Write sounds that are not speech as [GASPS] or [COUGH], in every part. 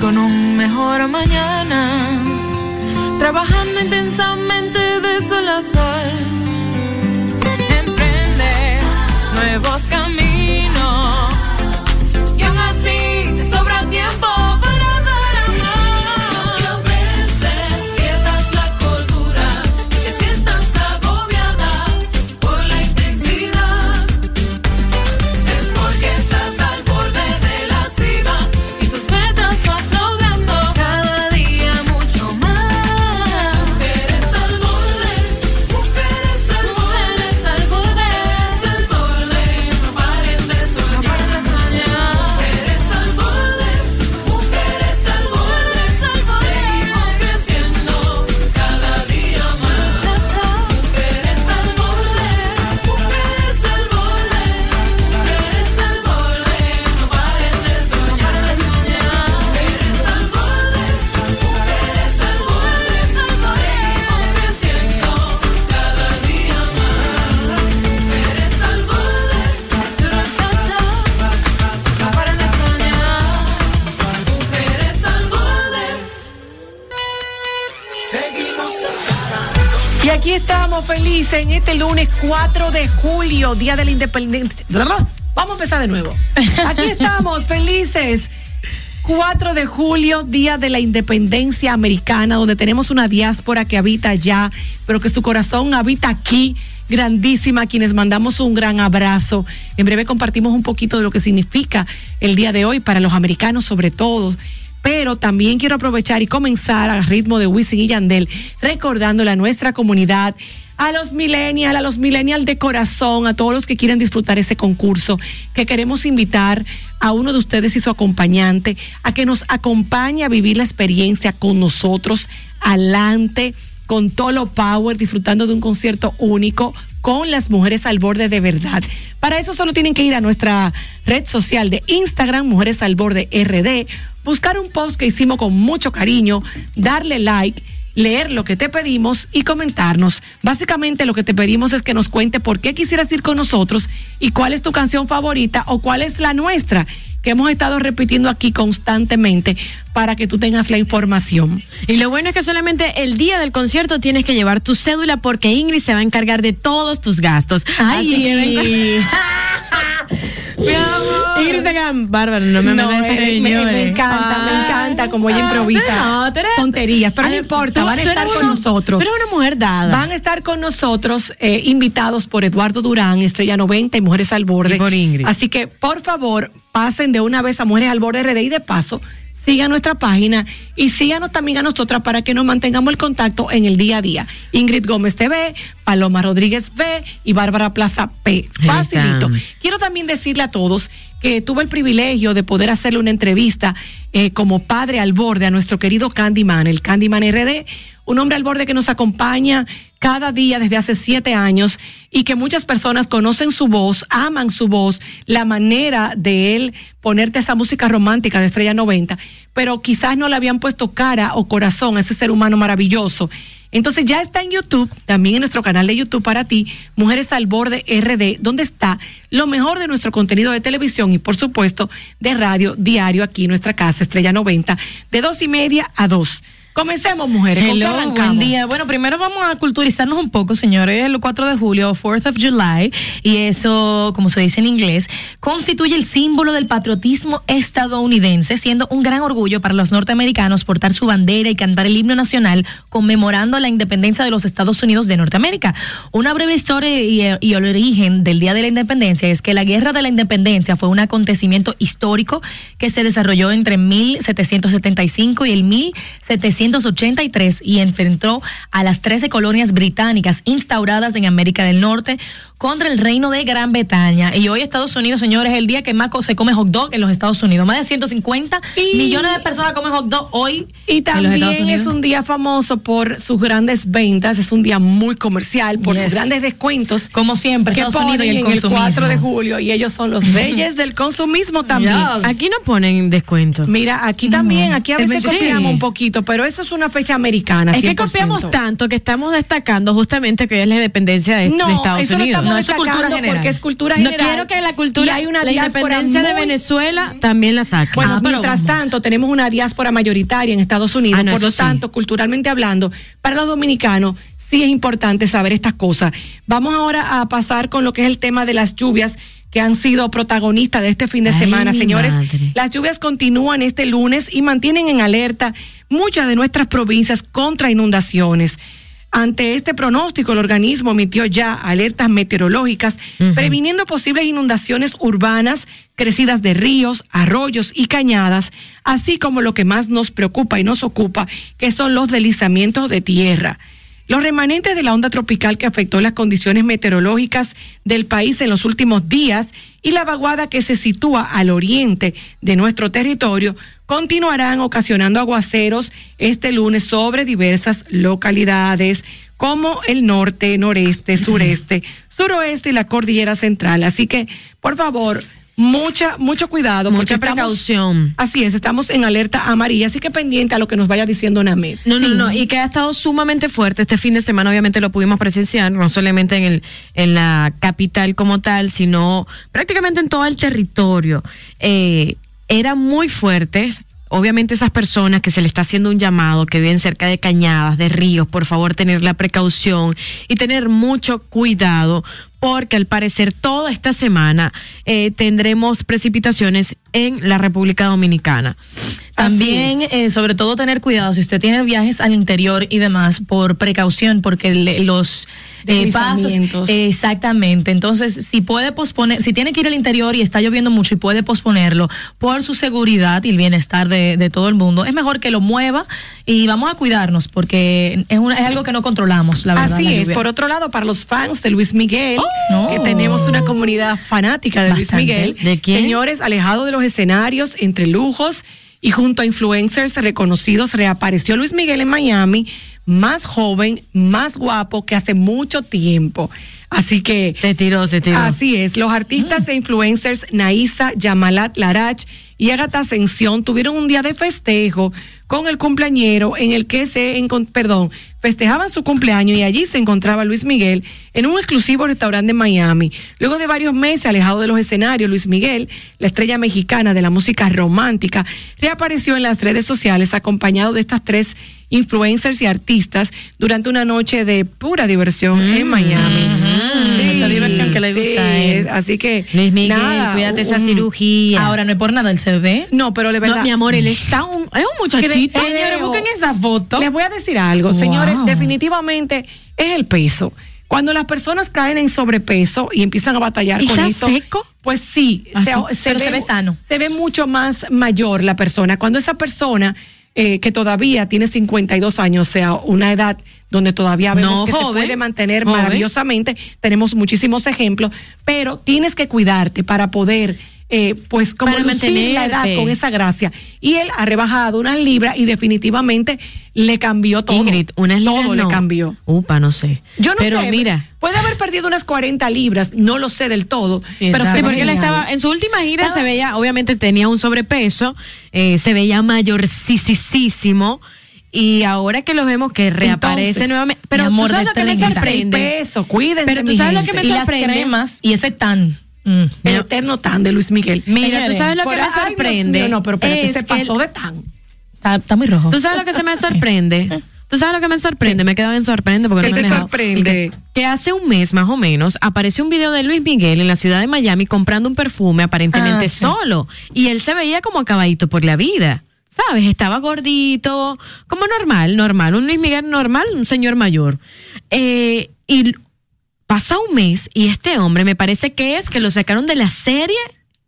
Con un mejor mañana, trabajando intensamente de sol a sol. Emprendes nuevos caminos estamos felices en este lunes 4 de julio, Día de la Independencia. Vamos a empezar de nuevo. Aquí estamos [LAUGHS] felices. 4 de julio, Día de la Independencia Americana, donde tenemos una diáspora que habita allá, pero que su corazón habita aquí, grandísima, a quienes mandamos un gran abrazo. En breve compartimos un poquito de lo que significa el día de hoy para los americanos sobre todo pero también quiero aprovechar y comenzar a ritmo de Wisin y Yandel, recordándole a nuestra comunidad, a los millennials, a los millennials de corazón, a todos los que quieren disfrutar ese concurso, que queremos invitar a uno de ustedes y su acompañante a que nos acompañe a vivir la experiencia con nosotros, adelante, con Tolo Power, disfrutando de un concierto único con las mujeres al borde de verdad. Para eso solo tienen que ir a nuestra red social de Instagram, Mujeres al Borde RD, buscar un post que hicimos con mucho cariño, darle like, leer lo que te pedimos y comentarnos. Básicamente lo que te pedimos es que nos cuente por qué quisieras ir con nosotros y cuál es tu canción favorita o cuál es la nuestra que hemos estado repitiendo aquí constantemente para que tú tengas la información. Y lo bueno es que solamente el día del concierto tienes que llevar tu cédula porque Ingrid se va a encargar de todos tus gastos. Ay. Así que ven- [LAUGHS] Mi amor. Ingrid se queda, bárbaro, no me No, me, señor, me eh. encanta, me encanta como ella improvisa pero no, eres- tonterías, pero no importa, tú- van a estar con nosotros. Eres una mujer dada. Van a estar con nosotros eh, invitados por Eduardo Durán, Estrella 90 y Mujeres al Borde. Y por Ingrid. Así que, por favor, pasen de una vez a Mujeres al Borde RD y de paso, sigan nuestra página y síganos también a nosotras para que nos mantengamos el contacto en el día a día. Ingrid Gómez TV, Paloma Rodríguez B y Bárbara Plaza P. Facilito. Quiero también decirle a todos que tuve el privilegio de poder hacerle una entrevista eh, como padre al borde a nuestro querido Candyman, el Candyman RD, un hombre al borde que nos acompaña cada día desde hace siete años y que muchas personas conocen su voz, aman su voz, la manera de él ponerte esa música romántica de Estrella 90, pero quizás no le habían puesto cara o corazón a ese ser humano maravilloso. Entonces ya está en YouTube, también en nuestro canal de YouTube para ti, Mujeres al Borde RD, donde está lo mejor de nuestro contenido de televisión y por supuesto de radio diario aquí en nuestra casa, Estrella 90, de dos y media a dos. Comencemos, mujeres. ¿Con qué Hello, buen día. Bueno, primero vamos a culturizarnos un poco, señores. Es el 4 de julio, 4th of July, y eso, como se dice en inglés, constituye el símbolo del patriotismo estadounidense, siendo un gran orgullo para los norteamericanos portar su bandera y cantar el himno nacional conmemorando la independencia de los Estados Unidos de Norteamérica. Una breve historia y, y el origen del Día de la Independencia es que la Guerra de la Independencia fue un acontecimiento histórico que se desarrolló entre 1775 y el 1783 y enfrentó a las 13 colonias británicas instauradas en América del Norte contra el reino de Gran Bretaña. Y hoy Estados Unidos, señores, es el día que más se come hot dog en los Estados Unidos. Más de 150 Y- millones de personas comen hot dog hoy Y en los Estados también Unidos. es un día famoso por sus grandes ventas, es un día muy comercial, por Yes. los grandes descuentos Como siempre, que Estados Unidos y el en el consumismo. 4 de julio y ellos son los reyes del consumismo también. Aquí no ponen descuento. Mira, aquí también, aquí a Es veces copiamos Sí. un poquito, pero eso es una fecha americana. Es que 100%. copiamos tanto que estamos destacando justamente que hoy es la independencia de, No, de Estados eso lo Unidos. estamos No, es cultura general. porque es cultura No general. quiero que la cultura, y hay una la independencia de Venezuela también la saquen. Bueno, Ah, pero- mientras tanto, tenemos una diáspora mayoritaria en Estados Unidos. Ah, no, por lo sí. tanto, culturalmente hablando, para los dominicanos sí es importante saber estas cosas. Vamos ahora a pasar con lo que es el tema de las lluvias que han sido protagonistas de este fin de Ay, semana. Señores, madre. las lluvias continúan este lunes y mantienen en alerta muchas de nuestras provincias contra inundaciones. Ante este pronóstico, el organismo emitió ya alertas meteorológicas, previniendo posibles inundaciones urbanas, crecidas de ríos, arroyos y cañadas, así como lo que más nos preocupa y nos ocupa, que son los deslizamientos de tierra. Los remanentes de la onda tropical que afectó las condiciones meteorológicas del país en los últimos días y la vaguada que se sitúa al oriente de nuestro territorio continuarán ocasionando aguaceros este lunes sobre diversas localidades como el norte, noreste, [LAUGHS] sureste, suroeste y la cordillera central. Así que, por favor, mucha, mucho cuidado. Mucha estamos- precaución. así es, estamos en alerta amarilla, así que pendiente a lo que nos vaya diciendo Named. No, no, no, y que ha estado sumamente fuerte. Este fin de semana obviamente lo pudimos presenciar, no solamente en, el, en la capital como tal, sino prácticamente en todo el territorio. Eh, era muy fuerte. Obviamente esas personas que se le está haciendo un llamado, que viven cerca de cañadas, de ríos, por favor tener la precaución y tener mucho cuidado, porque al parecer toda esta semana eh, tendremos precipitaciones en la República Dominicana. También, eh, sobre todo, tener cuidado si usted tiene viajes al interior y demás, por precaución, porque le- los eh, pasos. Exactamente. Entonces, si puede posponer, si tiene que ir al interior y está lloviendo mucho y puede posponerlo por su seguridad y el bienestar de, de todo el mundo, es mejor que lo mueva y vamos a cuidarnos, porque es, una, es algo que no controlamos, la verdad. Así la es. Por otro lado, para los fans de Luis Miguel, Oh. que tenemos una comunidad fanática de Luis. Miguel, ¿De quién? señores, alejado de los escenarios, entre lujos y junto a influencers reconocidos, reapareció Luis Miguel en Miami, más joven, más guapo que hace mucho tiempo. Así que Se tiró, se tiró. Así es, los artistas e influencers Naisa, Yamalat Larach y Agatha Ascensión tuvieron un día de festejo con el cumpleañero en el que se, perdón, festejaban su cumpleaños y allí se encontraba Luis Miguel en un exclusivo restaurante en Miami. Luego de varios meses alejado de los escenarios, Luis Miguel, la estrella mexicana de la música romántica, reapareció en las redes sociales acompañado de estas tres influencers y artistas durante una noche de pura diversión en Miami. Que le gusta a él. Así que Luis Miguel, nada, cuídate esa cirugía. Ahora, no es por nada, él se ve. No, pero de verdad. no, mi amor, él está un, es un muchachito. Señores, busquen esa foto. Les voy a decir algo, Wow. señores, definitivamente es el peso. Cuando las personas caen en sobrepeso y empiezan a batallar ¿Y con está esto, seco? pues sí, Ah, sí, pero se ve sano. Se ve mucho más mayor la persona. Cuando esa persona eh, que todavía tiene 52 años, o sea, una edad donde todavía vemos No, que se puede mantener joven. maravillosamente, tenemos muchísimos ejemplos, pero tienes que cuidarte para poder eh, pues como Para lucir la edad con esa gracia. Y él ha rebajado unas libras y definitivamente le cambió todo. Ingrid, una todo libras le no. cambió. Upa, no sé. Yo no Pero sé, mira. puede haber perdido unas 40 libras, no lo sé del todo, Sí, pero Sí, porque él estaba en su última gira Estaba- se veía, obviamente tenía un sobrepeso, eh, se veía mayorcisísimo y ahora que lo vemos que reaparece Entonces, nuevamente, pero amor tú sabes lo que me 30. sorprende. peso, cuídense, Pero tú sabes lo que me y las sorprende. cremas y ese tan. Mm. El eterno tan de Luis Miguel. Mira, Señores, tú sabes lo que me Dios sorprende. mío, no, pero espérate, Es se que pasó de tan. Está, está muy rojo. ¿Tú sabes lo que se me sorprende? ¿Tú sabes lo que me sorprende? Me queda bien sorprende porque ¿Qué no me te he dejado. sorprende? Que hace un mes más o menos apareció un video de Luis Miguel en la ciudad de Miami comprando un perfume aparentemente Ah, sí. solo. Y él se veía como acabadito por la vida. ¿Sabes? Estaba gordito, como normal, normal. Un Luis Miguel normal, un señor mayor. Eh, y pasa un mes y este hombre me parece que es que lo sacaron de la serie,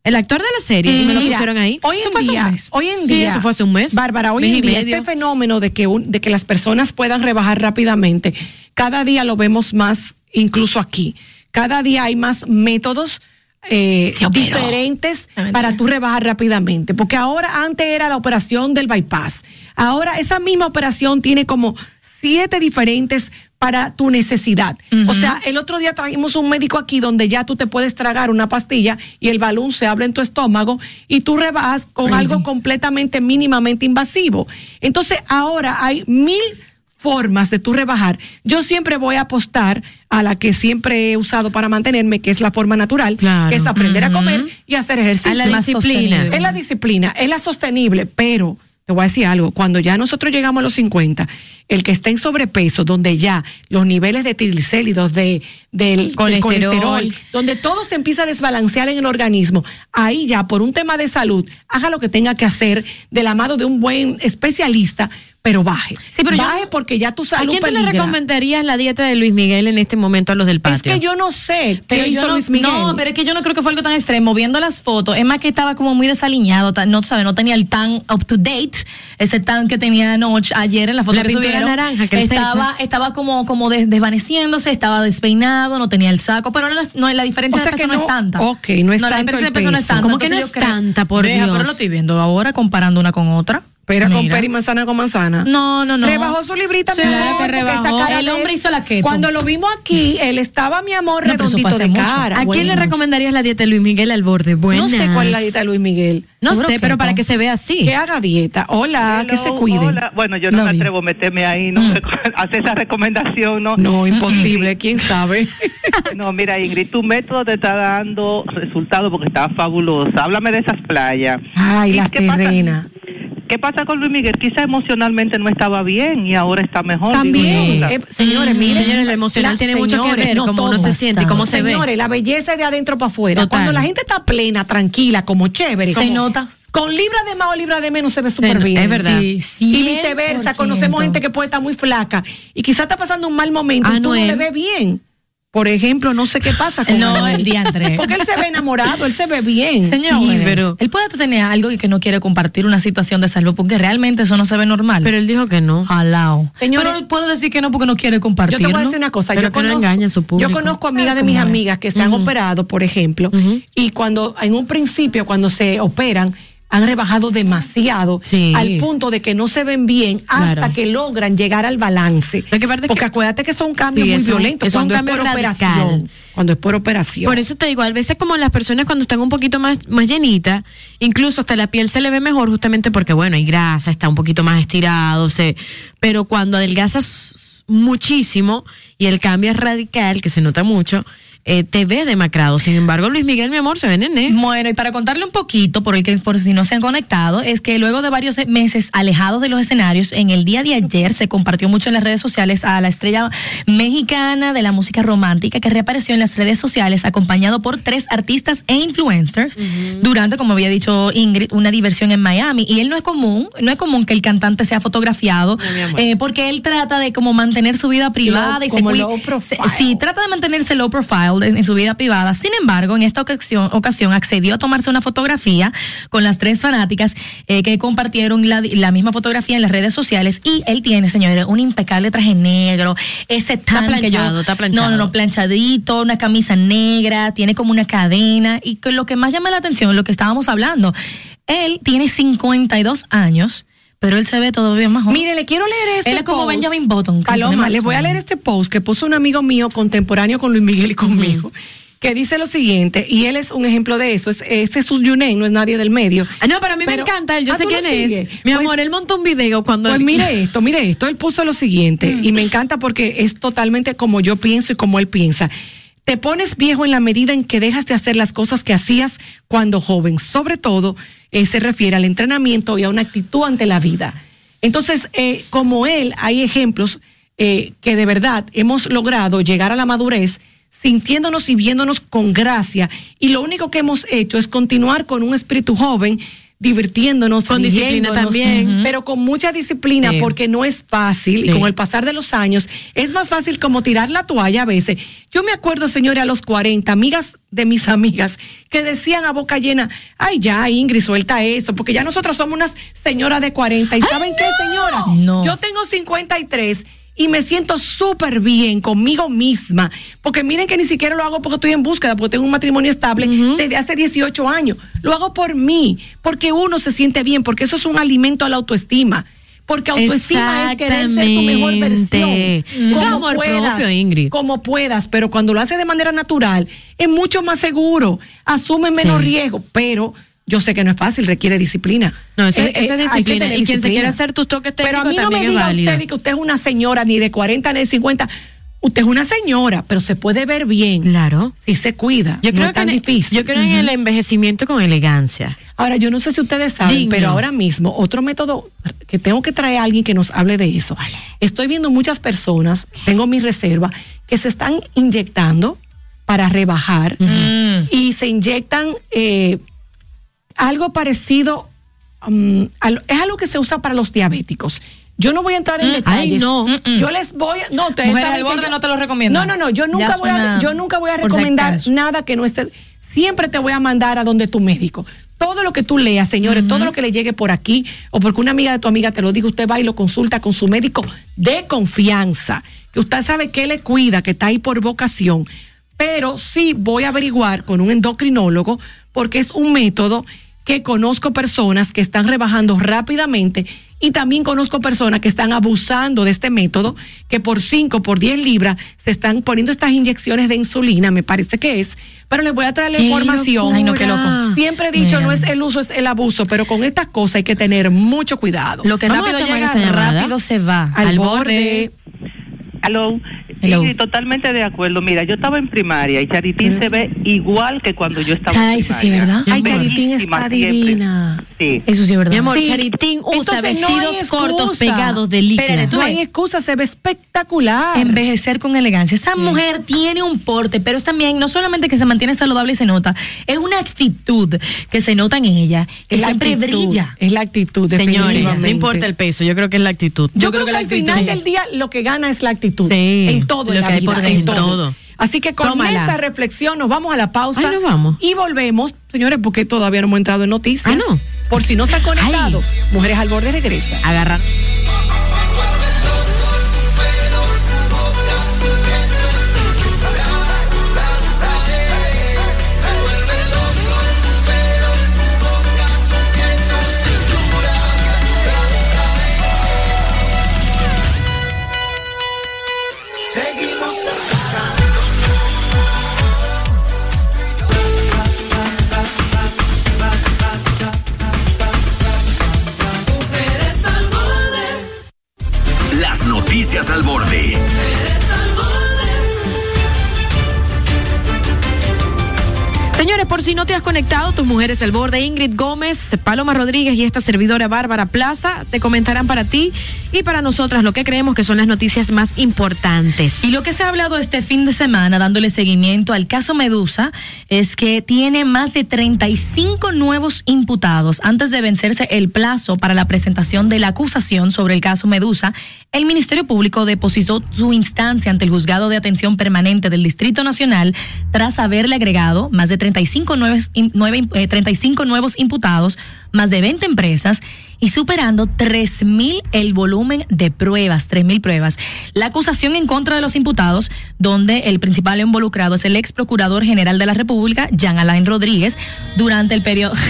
el actor de la serie, y me lo Mira, pusieron ahí. Hoy Eso en fue hace un día, mes. hoy en Sí, día, eso fue hace un mes. Bárbara, hoy Mes en día medio. este fenómeno de que un- de que las personas puedan rebajar rápidamente, cada día lo vemos más, incluso aquí. Cada día hay más métodos eh, diferentes Ah, para tú rebajar rápidamente, porque ahora antes era la operación del bypass. Ahora esa misma operación tiene como siete diferentes para tu necesidad. O sea, el otro día trajimos un médico aquí donde ya tú te puedes tragar una pastilla y el balón se abre en tu estómago y tú rebajas con algo completamente mínimamente invasivo. Entonces, ahora hay mil formas de tú rebajar. Yo siempre voy a apostar a la que siempre he usado para mantenerme, que es la forma natural, Claro. que es aprender a comer y hacer ejercicio. A la disciplina. Es la disciplina, es la sostenible, pero te voy a decir algo, cuando ya nosotros llegamos a los 50, el que está en sobrepeso, donde ya los niveles de triglicéridos, de, del, del Colesterol. colesterol, donde todo se empieza a desbalancear en el organismo, ahí ya por un tema de salud, haga lo que tenga que hacer de la mano de un buen especialista, pero baje. Sí, pero yo- baje porque ya tu ¿A salud quién tú le recomendarías la dieta de Luis Miguel en este momento a los del Es patio? que yo no sé Pero qué yo hizo no, Luis Miguel. no, pero es que yo no creo que fue algo tan extremo. Viendo las fotos, es más que estaba como muy desaliñado, no sabe, no tenía el tan up to date, ese tan que tenía anoche, ayer en la foto La que subieron. naranja que estaba, estaba como, como des- desvaneciéndose, estaba despeinado, no tenía el saco, pero no, la- no, la diferencia O sea de que peso no, no- es tanta. ok, no es la tanto diferencia el de peso no es tanta. ¿Cómo que no entonces es creo- tanta, por Deja, Dios? Pero lo estoy viendo ahora comparando una con otra. Pero con Mira. peri manzana con manzana. No, no, no. Rebajó su librita, Sí, mi amor, que rebajó. cara El hombre hizo la keto. Cuando lo vimos aquí, él estaba, mi amor, No, redondito de mucho. cara. ¿A quién le recomendarías la dieta de Luis Miguel al borde? Buenas. No sé cuál es la dieta de Luis Miguel. No sé, keto. pero para que se vea así. Que haga dieta. Hola, que se cuide. hola. Bueno, yo no me atrevo a meterme ahí, no sé, [LAUGHS] hacer esa recomendación, ¿no? No, imposible, quién sabe. [LAUGHS] No, mira, Ingrid, tu método te está dando resultados porque está fabulosa. Háblame de esas playas. Ay, ¿Y las qué pasa? ¿Qué pasa con Luis Miguel? Quizá emocionalmente no estaba bien y ahora está mejor. También, digo eh, señores, Mm, miren. señores, lo emocional la- tiene mucho que ver no cómo uno se siente y cómo se ve. Señores, la belleza es de adentro para afuera. Total. Cuando la gente está plena, tranquila, como chévere. Se como- nota. Con libra de más o libra de menos se ve súper bien. es verdad. Sí, Y viceversa, 100%. conocemos gente que puede estar muy flaca y quizá está pasando un mal momento y tú no le ves bien. Por ejemplo, no sé qué pasa con No, el diantre. Porque él se ve enamorado, él se ve bien. Señor, Sí, pero- él puede tener algo y que no quiere compartir una situación de salud porque realmente eso no se ve normal. Pero él dijo que no. Jalao. Señores- pero puedo decir que no porque no quiere Yo compartirlo. te voy a decir una cosa, Pero yo que no conozco, engañe a su público. yo conozco amigas de mis amigas que se han operado, por ejemplo, y cuando en un principio cuando se operan han rebajado demasiado Sí. al punto de que no se ven bien hasta Claro. que logran llegar al balance. Porque que- acuérdate que son cambios Sí, muy violentos es un cuando es, cambio por radical. operación. Cuando es por operación. Por eso te digo, a veces como las personas cuando están un poquito más, más llenitas, incluso hasta la piel se le ve mejor justamente porque, bueno, hay grasa, está un poquito más estirado, se, pero cuando adelgazas muchísimo y el cambio es radical, que se nota mucho, eh, te ve demacrado. Sin embargo, Luis Miguel, mi amor, se ve nené. Bueno, y para contarle un poquito, por, el que, por si no se han conectado, es que luego de varios meses alejados de los escenarios, en el día de ayer se compartió mucho en las redes sociales a la estrella mexicana de la música romántica que reapareció en las redes sociales acompañado por tres artistas e influencers durante, como había dicho Ingrid, una diversión en Miami. Y él no es común, no es común que el cantante sea fotografiado, eh, porque él trata de como mantener su vida privada y se como cuida- low profile. se- Sí, trata de mantenerse low profile en, en su vida privada. Sin embargo, en esta ocasión, ocasión accedió a tomarse una fotografía con las tres fanáticas eh, que compartieron la, la misma fotografía en las redes sociales. Y él tiene, señores, un impecable traje negro, ese tan que yo. está planchado. No, no, no, planchadito, una camisa negra, tiene como una cadena. Y que lo que más llama la atención lo que estábamos hablando. Él tiene 52 años, pero él se ve todavía más joven. Mire, le quiero leer este Él es como post. Benjamin Button, Paloma, más le voy a leer este post que puso un amigo mío contemporáneo con Luis Miguel y conmigo, que dice lo siguiente, y él es un ejemplo de eso. Es, ese es Yunen, no es nadie del medio. Ah, no, pero a mí Pero- me encanta él, yo Ah, sé ¿tú lo quién es. Mi Pues- amor, él montó un video cuando... Pues mire esto, mire esto. Él puso lo siguiente y me encanta porque es totalmente como yo pienso y como él piensa. Te pones viejo en la medida en que dejas de hacer las cosas que hacías cuando joven. Sobre todo, eh, se refiere al entrenamiento y a una actitud ante la vida. Entonces, eh, como él, hay ejemplos eh, que de verdad hemos logrado llegar a la madurez sintiéndonos y viéndonos con gracia. Y lo único que hemos hecho es continuar con un espíritu joven, divirtiéndonos, Con disciplina también. pero con mucha disciplina Sí. porque no es fácil y con el pasar de los años es más fácil como tirar la toalla a veces. Yo me acuerdo, señores, a los 40, amigas de mis amigas que decían a boca llena, ay ya, Ingrid, suelta eso, porque ya nosotros somos unas señoras de 40 y ¿saben qué, señora? No. Yo tengo 53 y me siento súper bien conmigo misma, porque miren que ni siquiera lo hago porque estoy en búsqueda, porque tengo un matrimonio estable desde hace 18 años. Lo hago por mí, porque uno se siente bien, porque eso es un alimento a la autoestima. Porque autoestima es querer ser tu mejor versión. Como amor puedas, propio, Ingrid. Como puedas, pero cuando lo haces de manera natural, es mucho más seguro, asume menos Sí. riesgo, pero yo sé que no es fácil, requiere disciplina. No, eso, Eh, eso eh, es que disciplina. Y quien se disciplina. quiera hacer tus toques Pero a técnicos mí no también me es diga válido. usted que usted es una señora ni de 40 ni de 50. Usted es una señora, pero se puede ver bien. Claro. Si se cuida. Yo no creo, es tan que, en- difícil. yo creo en el envejecimiento con elegancia. Ahora, yo no sé si ustedes saben, Digno. pero ahora mismo, otro método que tengo que traer a alguien que nos hable de eso. Estoy viendo muchas personas, tengo mi reserva, que se están inyectando para rebajar y se inyectan eh, algo parecido, mm, al- es algo que se usa para los diabéticos. Yo no voy a entrar en detalles. ay, no. Yo les voy a, no, saben al borde yo- no te lo recomiendo. No, no, no, yo Ya nunca voy a, yo nunca voy a recomendar nada que no esté. Siempre te voy a mandar a donde tu médico. Todo lo que tú leas, señores, todo lo que le llegue por aquí o porque una amiga de tu amiga te lo diga, usted va y lo consulta con su médico de confianza, que usted sabe que le cuida, que está ahí por vocación. Pero sí voy a averiguar con un endocrinólogo porque es un método que conozco personas que están rebajando rápidamente y también conozco personas que están abusando de este método, que por 5, por 10 libras se están poniendo estas inyecciones de insulina, me parece que es, pero les voy a traer la ¡Qué información. Ay, no, qué loco. Siempre he dicho, Mira. no es el uso, es el abuso, pero con estas cosas hay que tener mucho cuidado. Lo que Vamos rápido llega, rápido se va. al, al borde. borde. Aló. Hello. Ingrid, totalmente de acuerdo. Mira, yo estaba en primaria y Charitín se ve igual que cuando yo estaba Ay, en eso sí, primaria. ¿verdad? Ay, Charitín está siempre. divina. Sí. Eso sí es verdad. Mi amor, Sí. Charitín usa Entonces, no vestidos cortos pegados de tú No hay excusa, se ve espectacular. Envejecer con elegancia. Esa mujer tiene un porte, pero es también, no solamente que se mantiene saludable y se nota, es una actitud que se nota en ella, que Es la siempre actitud, brilla. Es la actitud, Señores, no importa el peso, yo creo que es la actitud. Yo, Yo creo, creo que, que al final del día lo que gana es la actitud. Sí, en todo lo en la que hay vida, por en todo. Así que con Tómala. esa reflexión nos vamos a la pausa. Ay, nos vamos. Y volvemos, señores, porque todavía no hemos entrado en noticias. Ah, no. Por si no se ha conectado, Mujeres al Borde regresa. Agarra. Por si no te has conectado, tus mujeres al borde, Ingrid Gómez, Paloma Rodríguez y esta servidora Bárbara Plaza te comentarán para ti y para nosotras lo que creemos que son las noticias más importantes. Y lo que se ha hablado este fin de semana, dándole seguimiento al caso Medusa, es que tiene más de 35 nuevos imputados. Antes de vencerse el plazo para la presentación de la acusación sobre el caso Medusa, el Ministerio Público depositó su instancia ante el Juzgado de Atención Permanente del Distrito Nacional tras haberle agregado más de 35 nuevos, in- nueve- eh, 35 nuevos imputados, más de 20 empresas y superando 3.000 el volumen de pruebas, 3.000 pruebas. La acusación en contra de los imputados, donde el principal involucrado es el ex procurador general de la República, Jean Alain Rodríguez, durante el periodo... [LAUGHS]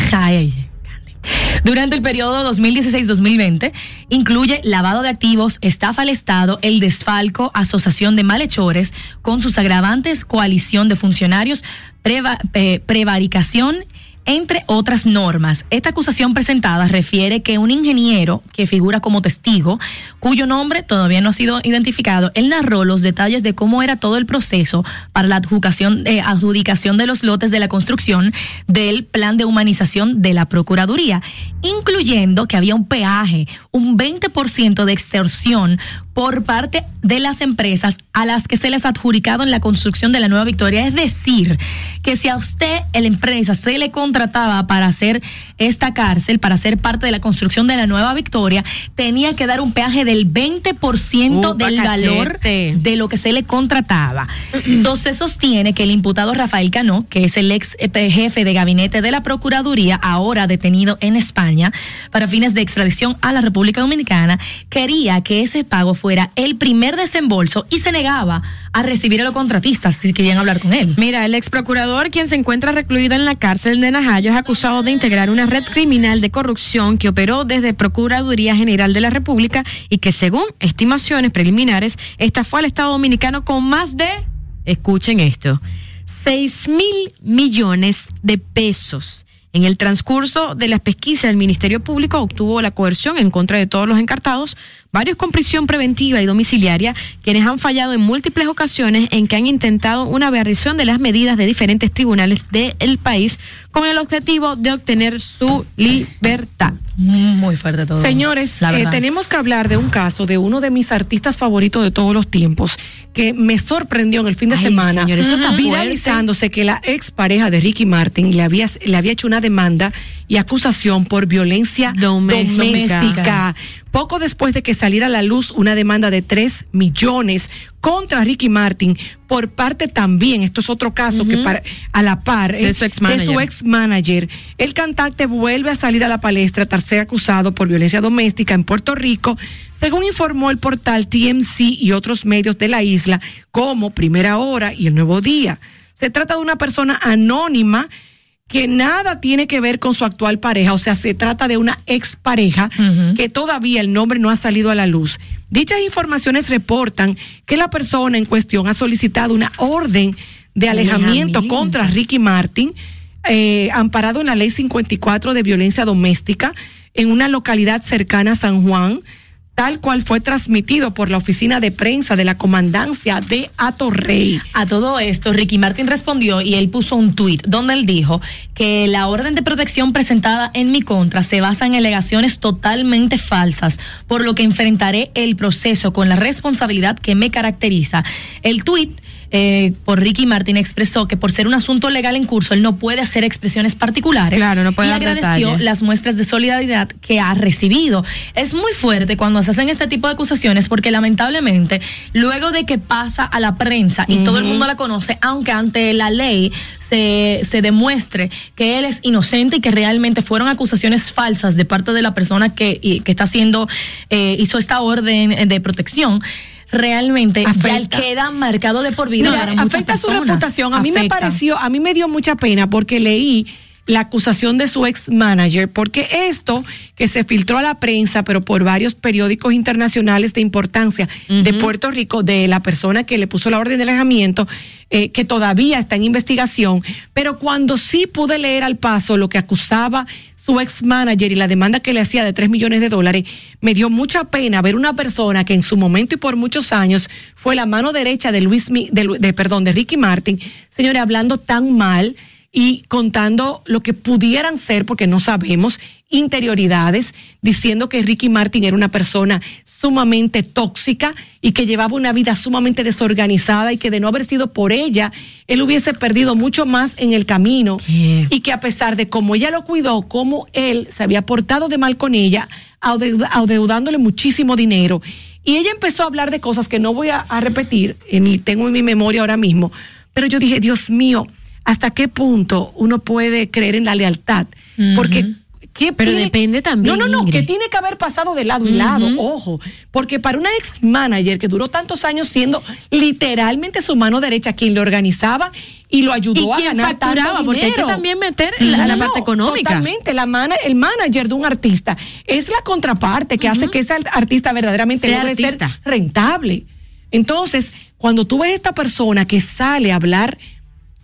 Durante el periodo 2016-2020, incluye lavado de activos, estafa al Estado, el desfalco, asociación de malhechores, con sus agravantes, coalición de funcionarios, eh, prevaricación entre otras normas. Esta acusación presentada refiere que un ingeniero que figura como testigo, cuyo nombre todavía no ha sido identificado, él narró los detalles de cómo era todo el proceso para la adjudicación, eh, adjudicación de los lotes de la construcción del plan de humanización de la Procuraduría, incluyendo que había un peaje, un 20% de extorsión por parte de las empresas a las que se les ha adjudicado en la construcción de la nueva Victoria. Es decir, que si a usted, la empresa, se le contrataba para hacer esta cárcel, para ser parte de la construcción de la nueva Victoria, tenía que dar un peaje del 20% Upa, del valor de lo que se le contrataba. Entonces sostiene que el imputado Rafael Cano, que es el ex eh, jefe de gabinete de la Procuraduría, ahora detenido en España para fines de extradición a la República Dominicana, quería que ese pago fuera el primer desembolso y se negaba a recibir a los contratistas si querían hablar con él. Mira, el ex procurador, quien se encuentra recluido en la cárcel de Najayo, es acusado de integrar una red criminal de corrupción que operó desde Procuraduría General de la República y que, según estimaciones preliminares, estafó al Estado Dominicano con más de, escuchen esto, 6 mil millones de pesos. En el transcurso de las pesquisas, el Ministerio Público obtuvo la coerción en contra de todos los encartados, varios con prisión preventiva y domiciliaria, quienes han fallado en múltiples ocasiones en que han intentado una variación de las medidas de diferentes tribunales del país con el objetivo de obtener su libertad. Muy fuerte todo. Señores, eh, tenemos que hablar de un caso de uno de mis artistas favoritos de todos los tiempos que me sorprendió en el fin de Ay, semana, señor, eso está viralizándose que la expareja de Ricky Martin le había, le había hecho una demanda y acusación por violencia Doméstica. doméstica. Poco después de que saliera a la luz una demanda de 3 millones contra Ricky Martin por parte también, esto es otro caso que para, a la par De eh, su ex-manager. de su ex manager. El cantante vuelve a salir a la palestra tras ser acusado por violencia doméstica en Puerto Rico, según informó el portal TMC y otros medios de la isla, como Primera Hora y El Nuevo Día. Se trata de una persona anónima que nada tiene que ver con su actual pareja, o sea, se trata de una expareja que todavía el nombre no ha salido a la luz. Dichas informaciones reportan que la persona en cuestión ha solicitado una orden de alejamiento Alejamiento. contra Ricky Martin, eh, amparado en la ley 54 de violencia doméstica en una localidad cercana a San Juan, tal cual fue transmitido por la oficina de prensa de la comandancia de Atorrey. A todo esto, Ricky Martin respondió y él puso un tuit donde él dijo que la orden de protección presentada en mi contra se basa en alegaciones totalmente falsas, por lo que enfrentaré el proceso con la responsabilidad que me caracteriza. El tuit eh, por Ricky Martin expresó que por ser un asunto legal en curso, él no puede hacer expresiones particulares Claro, no puede y agradeció detalles. las muestras de solidaridad que ha recibido. Es muy fuerte cuando se hacen este tipo de acusaciones porque lamentablemente luego de que pasa a la prensa y todo el mundo la conoce, aunque ante la ley se, se demuestre que él es inocente y que realmente fueron acusaciones falsas de parte de la persona que, y- que está haciendo, eh, hizo esta orden de protección. Realmente ya queda marcado de por vida Mira, para muchas afecta su reputación. A mí me pareció, a mí me dio mucha pena porque leí la acusación de su ex manager, porque esto que se filtró a la prensa, pero por varios periódicos internacionales de importancia de Puerto Rico, de la persona que le puso la orden de alejamiento, eh, que todavía está en investigación, pero cuando sí pude leer al paso lo que acusaba su ex manager y la demanda que le hacía de 3 millones de dólares, me dio mucha pena ver una persona que en su momento y por muchos años fue la mano derecha de Luis, de, perdón, de Ricky Martin, señores, hablando tan mal y contando lo que pudieran ser, porque no sabemos, interioridades, diciendo que Ricky Martin era una persona sumamente tóxica y que llevaba una vida sumamente desorganizada y que de no haber sido por ella, él hubiese perdido mucho más en el camino ¿Qué? y que a pesar de cómo ella lo cuidó, cómo él se había portado de mal con ella, adeudándole muchísimo dinero. Y ella empezó a hablar de cosas que no voy a, a repetir, eh, ni tengo en mi memoria ahora mismo, pero yo dije, Dios mío, ¿hasta qué punto uno puede creer en la lealtad? Porque... ¿qué Pero depende también, No, no, no, Ingrid. que tiene que haber pasado de lado y lado, ojo, porque para una ex manager que duró tantos años siendo literalmente su mano derecha quien le organizaba y lo ayudó Y a ganar tanto facturaba, porque hay que también meter la- la parte económica. Totalmente, la mana- el manager de un artista es la contraparte que hace que ese artista verdaderamente Sea logre ser rentable. Entonces, cuando tú ves esta persona que sale a hablar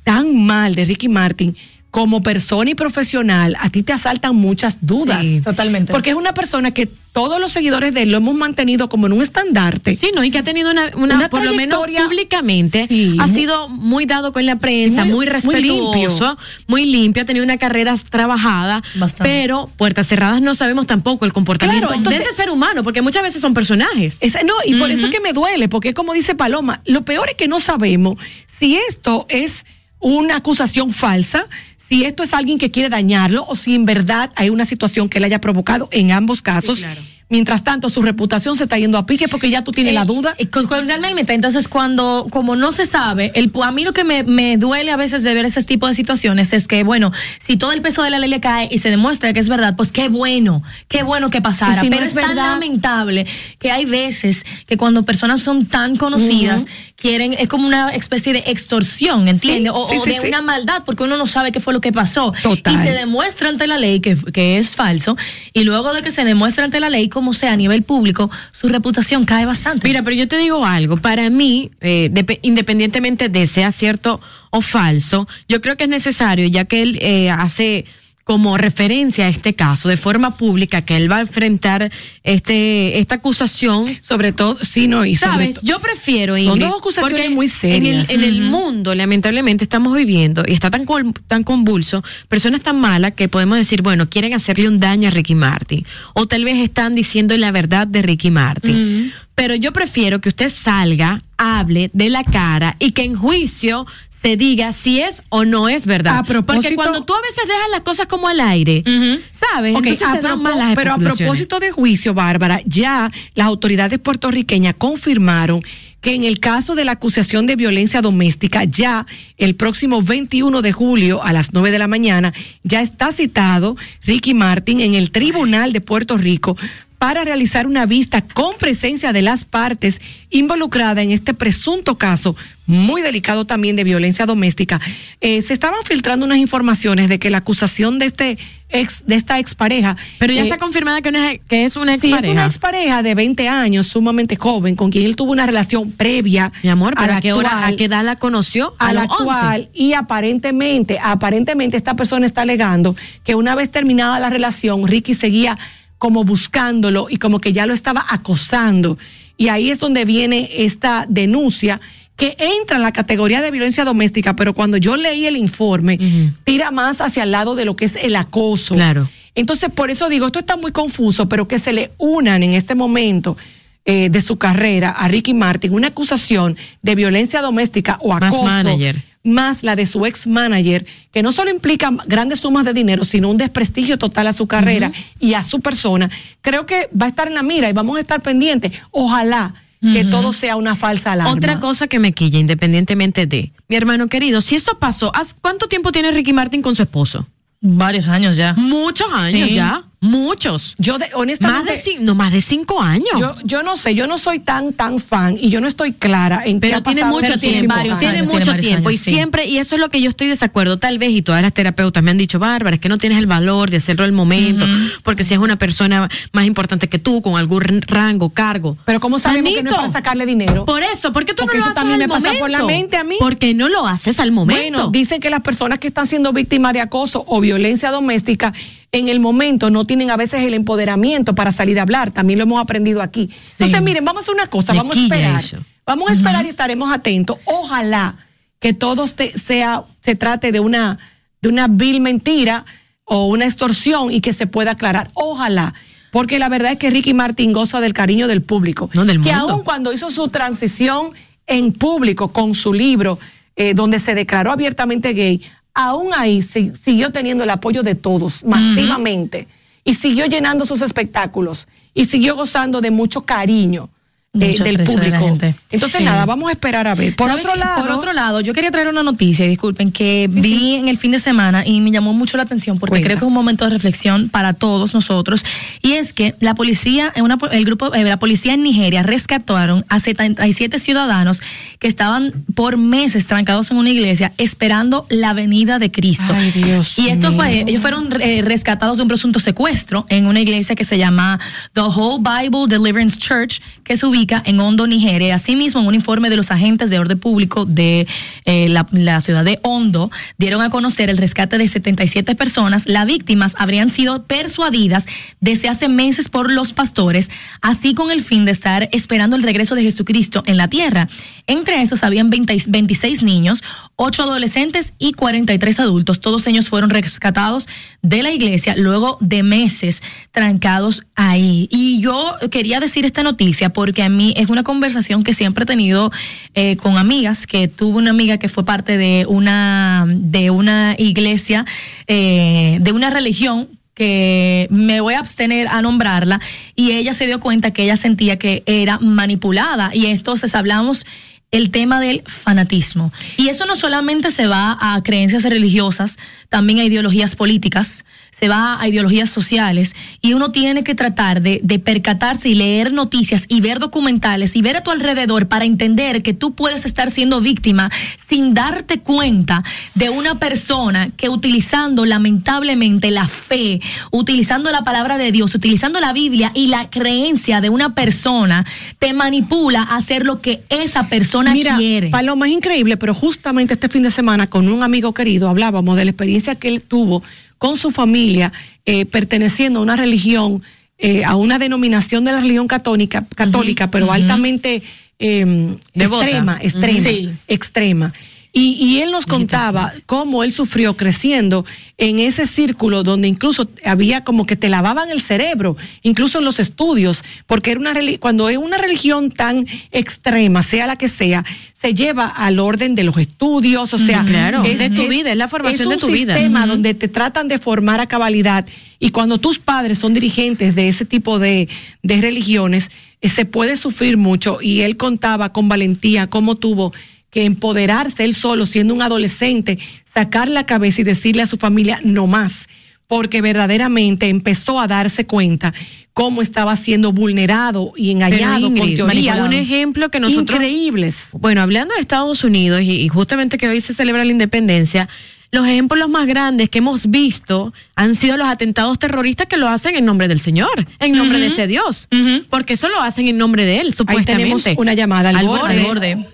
tan mal de Ricky Martin, como persona y profesional, a ti te asaltan muchas dudas. Sí, totalmente. Porque es una persona que todos los seguidores de él lo hemos mantenido como en un estandarte. Sí, no, y que ha tenido una, una, Una por lo menos públicamente, Sí, ha muy- sido muy dado con la prensa, Muy- muy, muy respetuoso, muy limpio. ha tenido una carrera trabajada, Bastante. pero puertas cerradas no sabemos tampoco el comportamiento Claro, entonces- de ese ser humano, porque muchas veces son personajes. No, y por eso es que me duele, porque como dice Paloma, lo peor es que no sabemos si esto es una acusación falsa, si esto es alguien que quiere dañarlo o si en verdad hay una situación que le haya provocado en ambos casos. claro. Mientras tanto, su reputación se está yendo a pique porque ya tú tienes la Eh, duda. y con- con- Realmente, entonces cuando, como no se sabe, el, a mí lo que me, me duele a veces de ver ese tipo de situaciones es que, bueno, si todo el peso de la ley le cae y se demuestra que es verdad, pues qué bueno, qué bueno que pasara. No Pero es es, tan verdad- lamentable que hay veces que cuando personas son tan conocidas, quieren, es como una especie de extorsión, ¿entiendes? Sí, o sí, o sí, de una maldad, porque uno no sabe qué fue lo que pasó. Total. Y se demuestra ante la ley que, que es falso, y luego de que se demuestra ante la ley, como sea a nivel público, su reputación cae bastante. Mira, pero yo te digo algo, para mí, eh, depe- independientemente de sea cierto o falso, yo creo que es necesario, ya que él eh, hace como referencia a este caso de forma pública, que él va a enfrentar este esta acusación. Sobre todo, sí, no, y ¿Sabes? Yo prefiero, Son Ingrid, dos acusaciones porque muy serias. En el, en el mundo, lamentablemente, estamos viviendo y está tan, col- tan convulso, personas tan malas que podemos decir, bueno, quieren hacerle un daño a Ricky Martin. O tal vez están diciendo la verdad de Ricky Martin. Pero yo prefiero que usted salga, hable de la cara y que en juicio se diga si es o no es verdad. A propósito- Porque cuando tú a veces dejas las cosas como al aire, ¿sabes? Entonces a se dan pero a propósito de juicio, Bárbara, ya las autoridades puertorriqueñas confirmaron que en el caso de la acusación de violencia doméstica, ya el próximo 21 de julio a las 9 de la mañana, ya está citado Ricky Martin en el Tribunal de Puerto Rico para realizar una vista con presencia de las partes involucradas en este presunto caso muy delicado también de violencia doméstica. Eh, se estaban filtrando unas informaciones de que la acusación de este ex, de esta expareja Pero ya eh, está confirmada que, una- que es una Sí, es una expareja. expareja de 20 años, sumamente joven, con quien él tuvo una relación previa. Mi amor, ¿pero la a qué hora, actual, a qué edad la conoció? a la los 11. actual y aparentemente, aparentemente esta persona está alegando que una vez terminada la relación, Ricky seguía como buscándolo y como que ya lo estaba acosando. Y ahí es donde viene esta denuncia que entra en la categoría de violencia doméstica, pero cuando yo leí el informe, tira más hacia el lado de lo que es el acoso. Claro. Entonces, por eso digo, esto está muy confuso, pero que se le unan en este momento eh, de su carrera a Ricky Martin una acusación de violencia doméstica o Más acoso, manager. más la de su ex manager, que no solo implica grandes sumas de dinero, sino un desprestigio total a su carrera y a su persona, creo que va a estar en la mira y vamos a estar pendientes. Ojalá que todo sea una falsa alarma. Otra cosa que me quilla, independientemente de. Mi hermano querido, si eso pasó, ¿haz- ¿cuánto tiempo tiene Ricky Martin con su esposo? Varios años ya. Muchos años Sí. ya. Muchos. Yo de- Más honestamente de, cin- no, más de cinco años. yo, yo no sé, yo no soy tan tan fan y yo no estoy clara en qué pero ha tiene mucho tiempo, varios años. tiene mucho tiempo y sí. siempre y eso es lo que yo estoy de desacuerdo tal vez y todas las terapeutas me han dicho Bárbara es que no tienes el valor de hacerlo al momento porque si es una persona más importante que tú con algún rango cargo Pero ¿cómo sabemos que no es para sacarle dinero? por eso ¿por qué tú Porque no lo eso haces también al me pasa por momento la mente a mí. porque no lo haces al momento Bueno, dicen que las personas que están siendo víctimas de acoso o violencia doméstica en el momento no tienen a veces el empoderamiento para salir a hablar. También lo hemos aprendido aquí. Entonces, miren, vamos a hacer una cosa, Me vamos a esperar. eso. Vamos a esperar y estaremos atentos. Ojalá que todo sea, se trate de una, de una vil mentira o una extorsión y que se pueda aclarar. Ojalá. Porque la verdad es que Ricky Martin goza del cariño del público. No, del que aun cuando hizo su transición en público con su libro, eh, donde se declaró abiertamente gay, aún ahí si- siguió teniendo el apoyo de todos masivamente y siguió llenando sus espectáculos y siguió gozando de mucho cariño eh, del aprecio de la público. gente. Entonces, Sí. nada, vamos a esperar a ver. Por ¿Sabes otro lado, Por otro lado, yo quería traer una noticia, disculpen, que Sí, vi sí. en el fin de semana y me llamó mucho la atención porque Cuenta. creo que es un momento de reflexión para todos nosotros. Y es que la policía, en una, el grupo, eh, la policía en Nigeria rescataron a 77 ciudadanos que estaban por meses trancados en una iglesia esperando la venida de Cristo. Ay, Dios y esto fue, ellos fueron eh, rescatados de un presunto secuestro en una iglesia que se llama The Whole Bible Deliverance Church, que se en Hondo, Nigeria. Asimismo, en un informe de los agentes de orden público de eh, la, ciudad de Hondo, dieron a conocer el rescate de 77 personas. Las víctimas habrían sido persuadidas desde hace meses por los pastores, así con el fin de estar esperando el regreso de Jesucristo en la tierra. Entre esos habían 20 26 niños, 8 adolescentes y 43 adultos. Todos ellos fueron rescatados de la iglesia luego de meses trancados ahí. Y yo quería decir esta noticia porque a mí es una conversación que siempre he tenido eh, con amigas, que tuve una amiga que fue parte de una, de una iglesia, eh, de una religión que me voy a abstener a nombrarla y ella se dio cuenta que ella sentía que era manipulada y entonces hablamos el tema del fanatismo. Y eso no solamente se va a creencias religiosas, también a ideologías políticas, se va a ideologías sociales y uno tiene que tratar de, de, percatarse y leer noticias y ver documentales y ver a tu alrededor para entender que tú puedes estar siendo víctima sin darte cuenta de una persona que utilizando lamentablemente la fe, utilizando la palabra de Dios, utilizando la Biblia y la creencia de una persona, te manipula a hacer lo que esa persona Mira, quiere. Para lo más increíble, pero justamente este fin de semana con un amigo querido hablábamos de la experiencia que él tuvo con su familia eh, perteneciendo a una religión, eh, a una denominación de la religión católica, católica pero altamente eh, Devota. extrema, extrema, Sí. extrema. Y, y él nos contaba cómo él sufrió creciendo en ese círculo donde incluso había como que te lavaban el cerebro, incluso en los estudios, porque era una cuando es una religión tan extrema, sea la que sea, se lleva al orden de los estudios, o sea, claro, de tu vida, es la formación de tu vida. un sistema donde te tratan de formar a cabalidad y cuando tus padres son dirigentes de ese tipo de, de religiones, eh, se puede sufrir mucho y él contaba con valentía cómo tuvo que empoderarse él solo, siendo un adolescente, sacar la cabeza y decirle a su familia no más, porque verdaderamente empezó a darse cuenta cómo estaba siendo vulnerado y engañado con Ingrid, teorías un ejemplo que nosotros increíbles. Bueno, hablando de Estados Unidos y, y justamente que hoy se celebra la independencia, los ejemplos más grandes que hemos visto han sido los atentados terroristas que lo hacen en nombre del Señor, en nombre de ese Dios, porque eso lo hacen en nombre de él, Ahí supuestamente. tenemos una llamada al, borde. Al borde.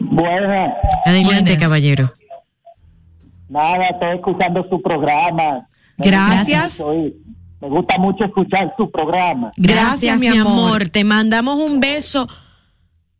Buenas, Adelante, Buenas. caballero. nada, estoy escuchando su programa. Me Gracias. Me gusta mucho escuchar su programa. Gracias, mi amor. Te mandamos un beso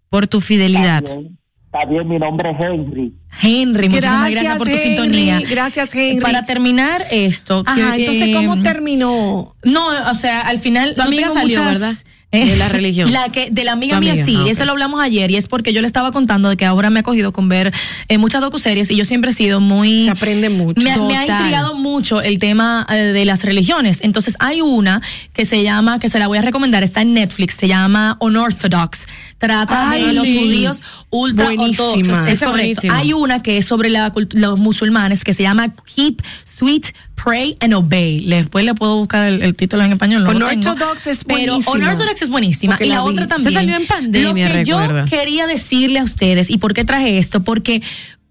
por tu fidelidad. Está bien, está bien, mi nombre es Henry. Henry, muchísimas gracias, por tu Henry. sintonía. Gracias, Henry. Para terminar esto. Ajá, que, entonces, eh, ¿cómo terminó? No, o sea, al final. Tu no amiga salió, muchas- ¿verdad? De la religión. [LAUGHS] La que, de la amiga mía sí, ah, eso lo hablamos ayer y es porque yo le estaba contando de que ahora me ha cogido con ver eh, muchas docuseries y yo siempre he sido muy. Se aprende mucho. Me, ha- me ha Total. intrigado mucho el tema eh, de las religiones. Entonces hay una que se llama, que se la voy a recomendar, está en Netflix, se llama Unorthodox. Trata Ay, de los sí. judíos ultra Buenísima. ortodoxos. Es Esa es correcto. Hay una que es sobre la los musulmanes que se llama Keep Sweet, Pray and Obey. Después le puedo buscar el, el título en español. No. Unorthodox es Pero buenísima. Unorthodox es buenísima. Porque y la, otra Se también. salió en pandemia, Lo que recuerda. yo quería decirle a ustedes, y por qué traje esto, porque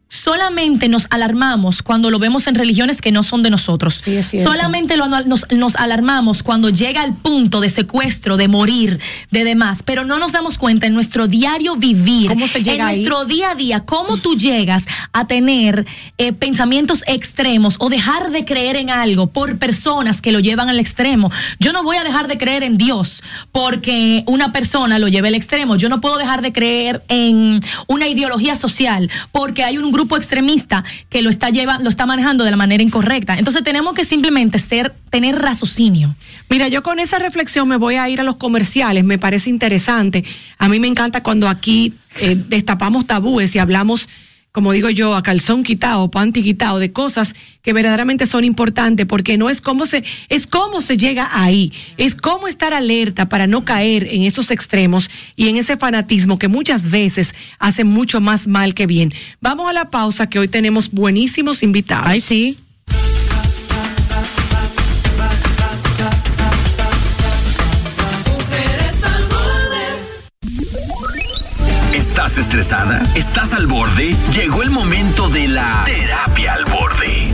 solamente nos alarmamos cuando lo vemos en religiones que no son de nosotros. Sí, solamente lo- nos, nos alarmamos cuando llega al punto de secuestro, de morir, de demás, pero no nos damos cuenta en nuestro diario vivir, ¿Cómo se llega en ahí? nuestro día a día, cómo tú llegas a tener eh, pensamientos extremos o dejar de creer en algo por personas que lo llevan al extremo. Yo no voy a dejar de creer en Dios porque una persona lo lleve al extremo. Yo no puedo dejar de creer en una ideología social porque hay un grupo extremista que lo está lleva, lo está manejando de la manera incorrecta. Entonces tenemos que simplemente ser, tener raciocinio. Mira, yo con esa reflexión me voy a ir a los comerciales, me parece interesante. A mí me encanta cuando aquí eh, destapamos tabúes y hablamos, como digo yo, a calzón quitado, panty quitado, de cosas que verdaderamente son importantes, porque no es cómo se, es cómo se llega ahí, es cómo estar alerta para no caer en esos extremos y en ese fanatismo que muchas veces hace mucho más mal que bien. Vamos a la pausa que hoy tenemos buenísimos invitados. Ay, sí. ¿Estás estresada? ¿Estás al borde? Llegó el momento de la terapia al borde.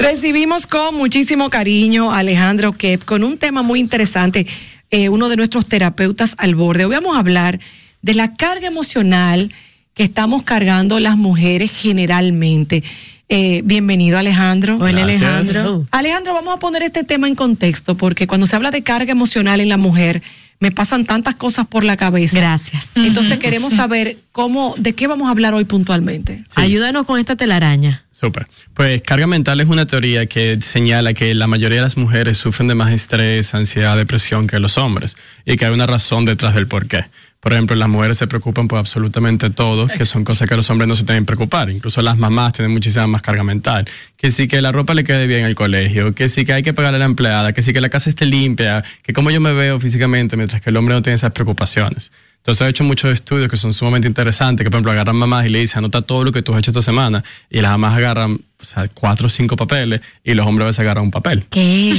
Recibimos con muchísimo cariño a Alejandro Kep con un tema muy interesante. eh, uno de nuestros terapeutas al borde. Hoy vamos a hablar de la carga emocional que estamos cargando las mujeres generalmente. Eh, bienvenido Alejandro. Hola. Alejandro. Alejandro, vamos a poner este tema en contexto porque cuando se habla de carga emocional en la mujer, me pasan tantas cosas por la cabeza. Gracias. Entonces queremos saber cómo, de qué vamos a hablar hoy puntualmente. Ayúdanos con esta telaraña. Súper. Pues carga mental es una teoría que señala que la mayoría de las mujeres sufren de más estrés, ansiedad, depresión que los hombres y que hay una razón detrás del por qué. Por ejemplo, las mujeres se preocupan por absolutamente todo, que son cosas que los hombres no se tienen que preocupar. Incluso las mamás tienen muchísima más carga mental. Que sí que la ropa le quede bien al colegio, que sí que hay que pagarle a la empleada, que sí que la casa esté limpia, que cómo yo me veo físicamente, mientras que el hombre no tiene esas preocupaciones. Entonces he hecho muchos estudios que son sumamente interesantes, que por ejemplo agarran mamás y le dicen, anota todo lo que tú has hecho esta semana, y las mamás agarran o sea, cuatro o cinco papeles, y los hombres a veces agarran un papel. ¿Qué?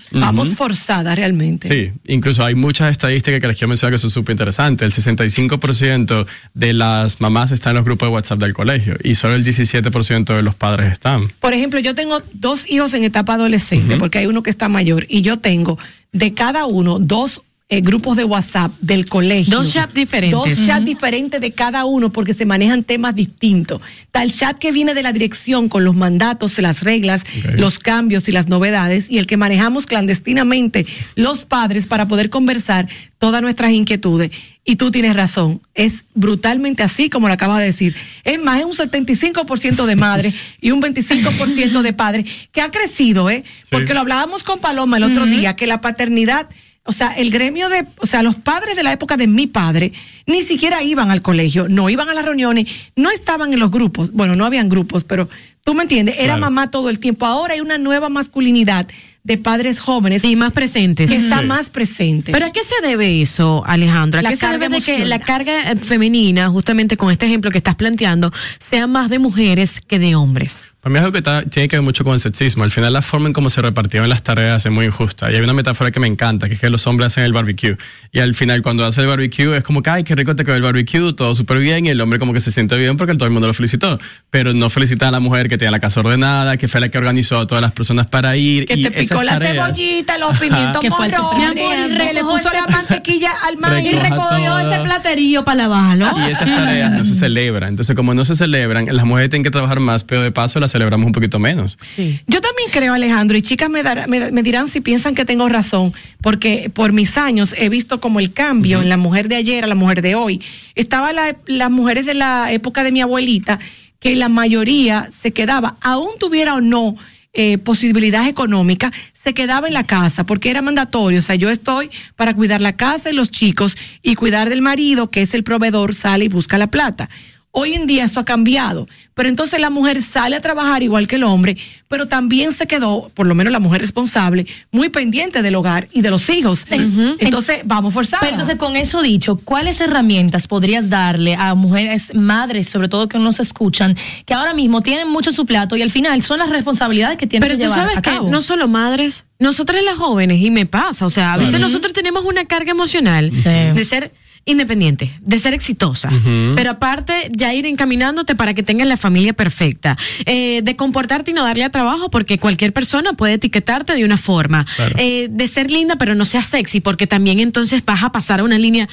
[LAUGHS] Vamos forzadas realmente. Sí, incluso hay muchas estadísticas que les quiero mencionar que son súper interesantes. El 65% de las mamás están en los grupos de WhatsApp del colegio y solo el 17% de los padres están. Por ejemplo, yo tengo dos hijos en etapa adolescente, porque hay uno que está mayor, y yo tengo de cada uno dos eh, grupos de WhatsApp del colegio. Dos chats diferentes. Dos chats diferentes de cada uno porque se manejan temas distintos. Está el chat que viene de la dirección con los mandatos, las reglas, los cambios y las novedades, y el que manejamos clandestinamente los padres para poder conversar todas nuestras inquietudes. Y tú tienes razón, es brutalmente así como lo acabas de decir. Es más, es un 75% de madres y un 25% de padres que ha crecido, ¿eh? Porque lo hablábamos con Paloma el otro día, que la paternidad, o sea, el gremio de, o sea, los padres de la época de mi padre ni siquiera iban al colegio, no iban a las reuniones, no estaban en los grupos. Bueno, no habían grupos, pero tú me entiendes, era Claro. mamá todo el tiempo. Ahora hay una nueva masculinidad de padres jóvenes Sí, más presentes. que está Sí. más presente. ¿Pero a qué se debe eso, Alejandro? ¿A La qué se debe de que la carga eh, femenina, justamente con este ejemplo que estás planteando, sea más de mujeres que de hombres? Para mí es algo que está- tiene que ver mucho con el sexismo. Al final la forma en cómo se repartieron las tareas es muy injusta. Y hay una metáfora que me encanta, que es que los hombres hacen el barbecue. Y al final cuando hace el barbecue es como que, ay, qué rico te quedó el barbecue, todo súper bien. Y el hombre como que se siente bien porque todo el mundo lo felicitó. Pero no felicita a la mujer que tiene la casa ordenada, que fue la que organizó a todas las personas para ir. que y te picó la tareas- cebollita, los pimientos morrones, le puso la mantequilla al [LAUGHS] maíz. Y recogió ese platerío para lavarlo. Y esas tareas no se celebran. Entonces, como no se celebran, las mujeres tienen que trabajar más, pero de paso las celebramos un poquito menos. Yo también creo, Alejandro, y chicas me, dará- me, me dirán si piensan que tengo razón, porque por mis años he visto como el cambio en la mujer de ayer a la mujer de hoy. Estaba la- las mujeres de la época de mi abuelita, que la mayoría se quedaba, aún tuviera o no eh, posibilidades económicas, se quedaba en la casa porque era mandatorio. O sea, yo estoy para cuidar la casa y los chicos y cuidar del marido, que es el proveedor, sale y busca la plata. Hoy en día eso ha cambiado, pero entonces la mujer sale a trabajar igual que el hombre, pero también se quedó, por lo menos la mujer responsable, muy pendiente del hogar y de los hijos. Entonces vamos forzados. Pero entonces, con eso dicho, ¿cuáles herramientas podrías darle a mujeres, madres, sobre todo que nos escuchan, que ahora mismo tienen mucho su plato y al final son las responsabilidades que tienen Pero que tú llevar sabes a que cabo? no solo madres, nosotras las jóvenes, y me pasa, o sea, a veces nosotros tenemos una carga emocional de ser independientes, de ser exitosas, pero aparte ya ir encaminándote para que tengas la familia perfecta, eh, de comportarte y no darle a trabajo porque cualquier persona puede etiquetarte de una forma, Claro. eh, de ser linda pero no seas sexy porque también entonces vas a pasar a una línea,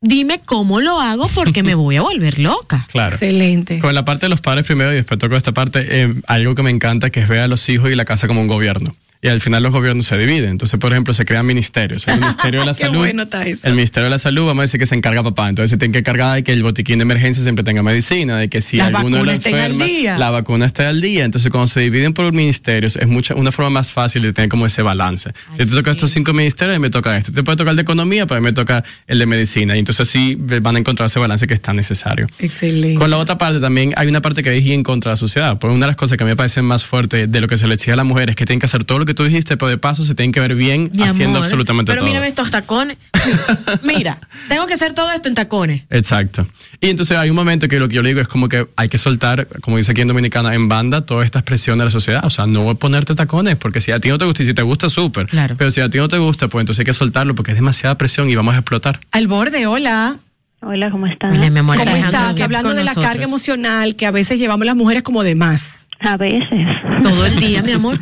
dime cómo lo hago porque me [LAUGHS] voy a volver loca. Claro. Excelente. Con la parte de los padres primero y después toco esta parte, eh, algo que me encanta que es ver a los hijos y la casa como un gobierno. Y al final los gobiernos se dividen. Entonces, por ejemplo, se crean ministerios. El Ministerio de la [LAUGHS] Salud. bueno. El Ministerio de la Salud, vamos a decir que se encarga papá. Entonces se tiene que encargar de que el botiquín de emergencia siempre tenga medicina, de que si Las alguno lo enferma, día. la vacuna esté al día. Entonces, cuando se dividen por ministerios, es mucha, una forma más fácil de tener como ese balance. si te toca estos cinco ministerios, a mí me toca este. Te puede tocar el de economía, pero a mí me toca el de medicina. Y entonces sí van a encontrar ese balance que es tan necesario. Excelente. Con la otra parte también hay una parte que es en contra de la sociedad. Porque una de las cosas que a mí me parece más fuerte de lo que se le exige a la mujer es que tienen que hacer todo lo que tú dijiste, pero de paso se tienen que ver bien Mi haciendo amor, absolutamente pero todo. mírame estos tacones. [LAUGHS] Mira, tengo que hacer todo esto en tacones. Exacto. Y entonces hay un momento que lo que yo le digo es como que hay que soltar, como dice aquí en Dominicana, en banda todas estas presiones de la sociedad. O sea, no voy a ponerte tacones porque si a ti no te gusta y si te gusta, súper. Claro. Pero si a ti no te gusta, pues entonces hay que soltarlo porque es demasiada presión y vamos a explotar. Al borde, hola. Hola, ¿cómo están? Hola, mi amor. ¿Cómo Alejandro, estás? Hablando de la nosotros. carga emocional que a veces llevamos las mujeres como de más. A veces. [LAUGHS] Todo el día, mi amor.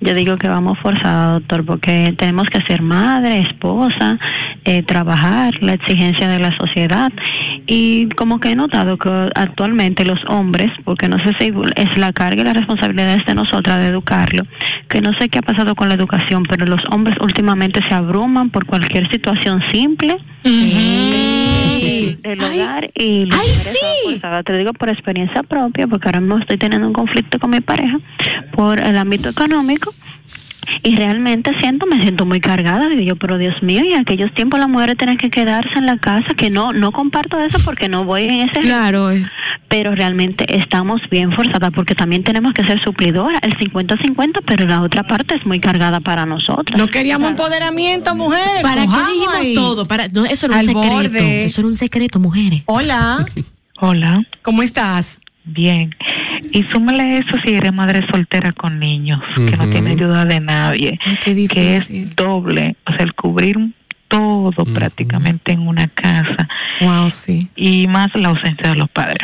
Yo digo que vamos forzados, doctor, porque tenemos que ser madre, esposa, eh, trabajar, la exigencia de la sociedad. Y como que he notado que actualmente los hombres, porque no sé si es la carga y la responsabilidad es de nosotras de educarlo, que no sé qué ha pasado con la educación, pero los hombres últimamente se abruman por cualquier situación simple del hogar y. Te digo por experiencia propia, porque ahora mismo estoy teniendo un conflicto con mi pareja por el ámbito económico. Y realmente siento, me siento muy cargada, digo yo, pero Dios mío, y en aquellos tiempos las mujeres tienen que quedarse en la casa, que no, no comparto eso porque no voy en ese Claro. pero realmente estamos bien forzadas porque también tenemos que ser suplidora, el 50-50, pero la otra parte es muy cargada para nosotros. No queríamos empoderamiento, mujeres. ¿Para qué dijimos ahí. todo? Para, no, eso era un Al secreto. borde. Eso era un secreto, mujeres. Hola. Hola. ¿Cómo estás? Bien. Y súmale eso si eres madre soltera con niños, que no tiene ayuda de nadie, que es doble, o sea, el cubrir todo prácticamente en una casa. Wow, sí. Y más la ausencia de los padres.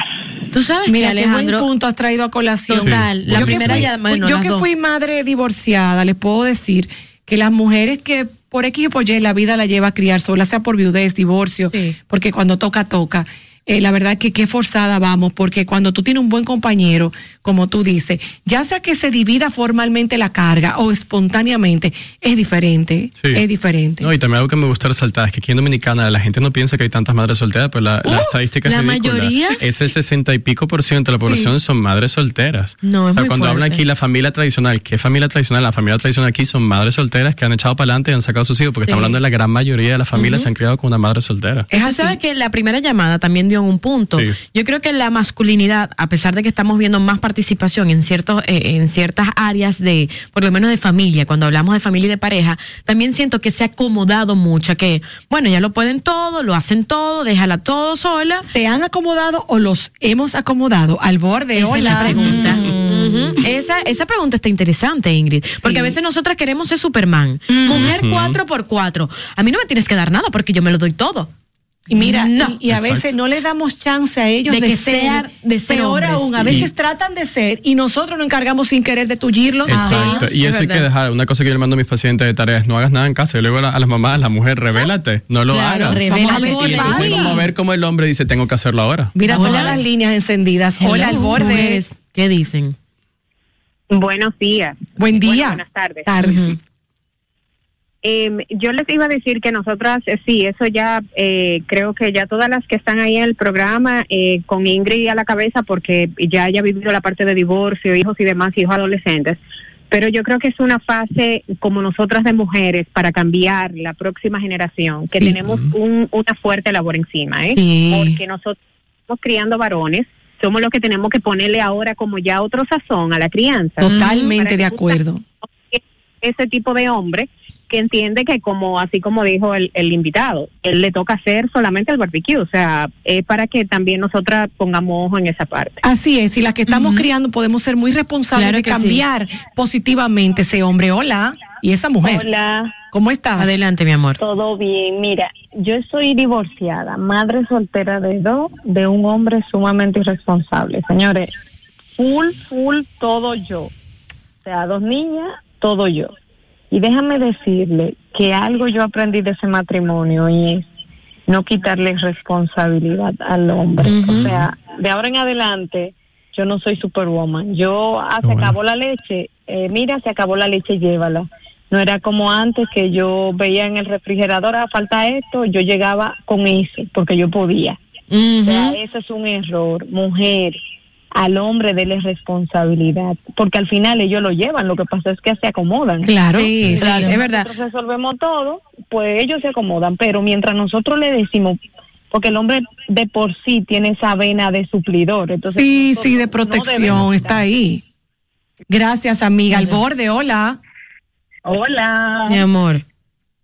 Tú sabes Mira, que qué buen Alejandro. punto has traído a colación. Total, la Yo que primera fui- ya- bueno, yo que dos. fui madre divorciada, les puedo decir que las mujeres que por X o por Y la vida la lleva a criar sola, sea por viudez, divorcio, porque cuando toca, toca. Eh, la verdad que qué forzada vamos, porque cuando tú tienes un buen compañero, como tú dices, ya sea que se divida formalmente la carga o espontáneamente, es diferente, Sí. es diferente. No, y también algo que me gusta resaltar es que aquí en Dominicana la gente no piensa que hay tantas madres solteras, pero la, la estadística es ridícula. mayoría- Es el 60 y pico por ciento de la población son madres solteras. No, es o sea, muy cuando hablan aquí la familia tradicional, ¿qué familia tradicional? La familia tradicional aquí son madres solteras que han echado para adelante y han sacado a sus hijos, porque Sí. estamos hablando de la gran mayoría de las familias Ujú. se han criado con una madre soltera. Tú sabes que la primera llamada también dio un punto. Sí. Yo creo que la masculinidad, a pesar de que estamos viendo más participación en ciertos, eh, en ciertas áreas de, por lo menos de familia, cuando hablamos de familia y de pareja, también siento que se ha acomodado mucho, que bueno, ya lo pueden todo, lo hacen todo, déjala todo sola. ¿Se han acomodado o los hemos acomodado al borde? Esa es la pregunta. Ujú. esa, esa pregunta está interesante, Ingrid. Porque a veces nosotras queremos ser Superman. Mujer Ujú. 4x4. A mí no me tienes que dar nada porque yo me lo doy todo. Y mira, No. y, y a veces no le damos chance a ellos De de, que ser, sean- de ser peor hombres. aún, a Y- veces tratan de ser y nosotros nos encargamos sin querer de tullirlos. Exacto. y eso hay que dejar. Una cosa que yo le mando a mis pacientes de tareas, no hagas nada en casa. Yo le digo a, la- a las mamás, la mujer, revélate, no lo Claro, hagas. revélate. Vamos a ver, y entonces vamos a ver cómo el hombre dice, tengo que hacerlo ahora. Mira Hola. todas las líneas encendidas. Hola, al Hello, borde. mujeres. ¿Qué dicen? Buenos días. Buen día. Bueno, buenas tardes. Eh, yo les iba a decir que nosotras, eh, sí, eso ya, eh, creo que ya todas las que están ahí en el programa, eh, con Ingrid a la cabeza, porque ya haya vivido la parte de divorcio, hijos y demás, hijos adolescentes, pero yo creo que es una fase como nosotras de mujeres para cambiar la próxima generación, que Sí. tenemos un, una fuerte labor encima, ¿eh? Sí. Porque nosotros estamos criando varones, somos los que tenemos que ponerle ahora como ya otro sazón a la crianza. Totalmente de acuerdo. ese tipo de hombre que entiende que como así como dijo el, el invitado, él le toca hacer solamente el barbecue, o sea, es para que también nosotras pongamos ojo en esa parte. Así es, y las que estamos criando podemos ser muy responsables Claro de sí. cambiar positivamente ese hombre. Hola, y esa mujer. Hola. ¿Cómo estás? Adelante, mi amor. Todo bien. Mira, yo soy divorciada, madre soltera de dos, de un hombre sumamente irresponsable. Señores, full, full, todo yo. O sea, dos niñas, todo yo. Y déjame decirle que algo yo aprendí de ese matrimonio y es no quitarle responsabilidad al hombre. O sea, de ahora en adelante, yo no soy superwoman. Yo, ah, se acabó la leche, eh, mira, se acabó la leche, llévala. No era como antes que yo veía en el refrigerador, ah, falta esto, yo llegaba con eso, porque yo podía. O sea, eso es un error. Mujer, al hombre dele responsabilidad, porque al final ellos lo llevan, lo que pasa es que se acomodan. Claro. Sí, sí, Claro, es verdad. Nosotros resolvemos todo, pues ellos se acomodan, pero mientras nosotros le decimos, porque el hombre de por sí tiene esa vena de suplidor, entonces Sí, sí, de protección, está ahí. Gracias, amiga. Al borde, hola. Hola. Mi amor.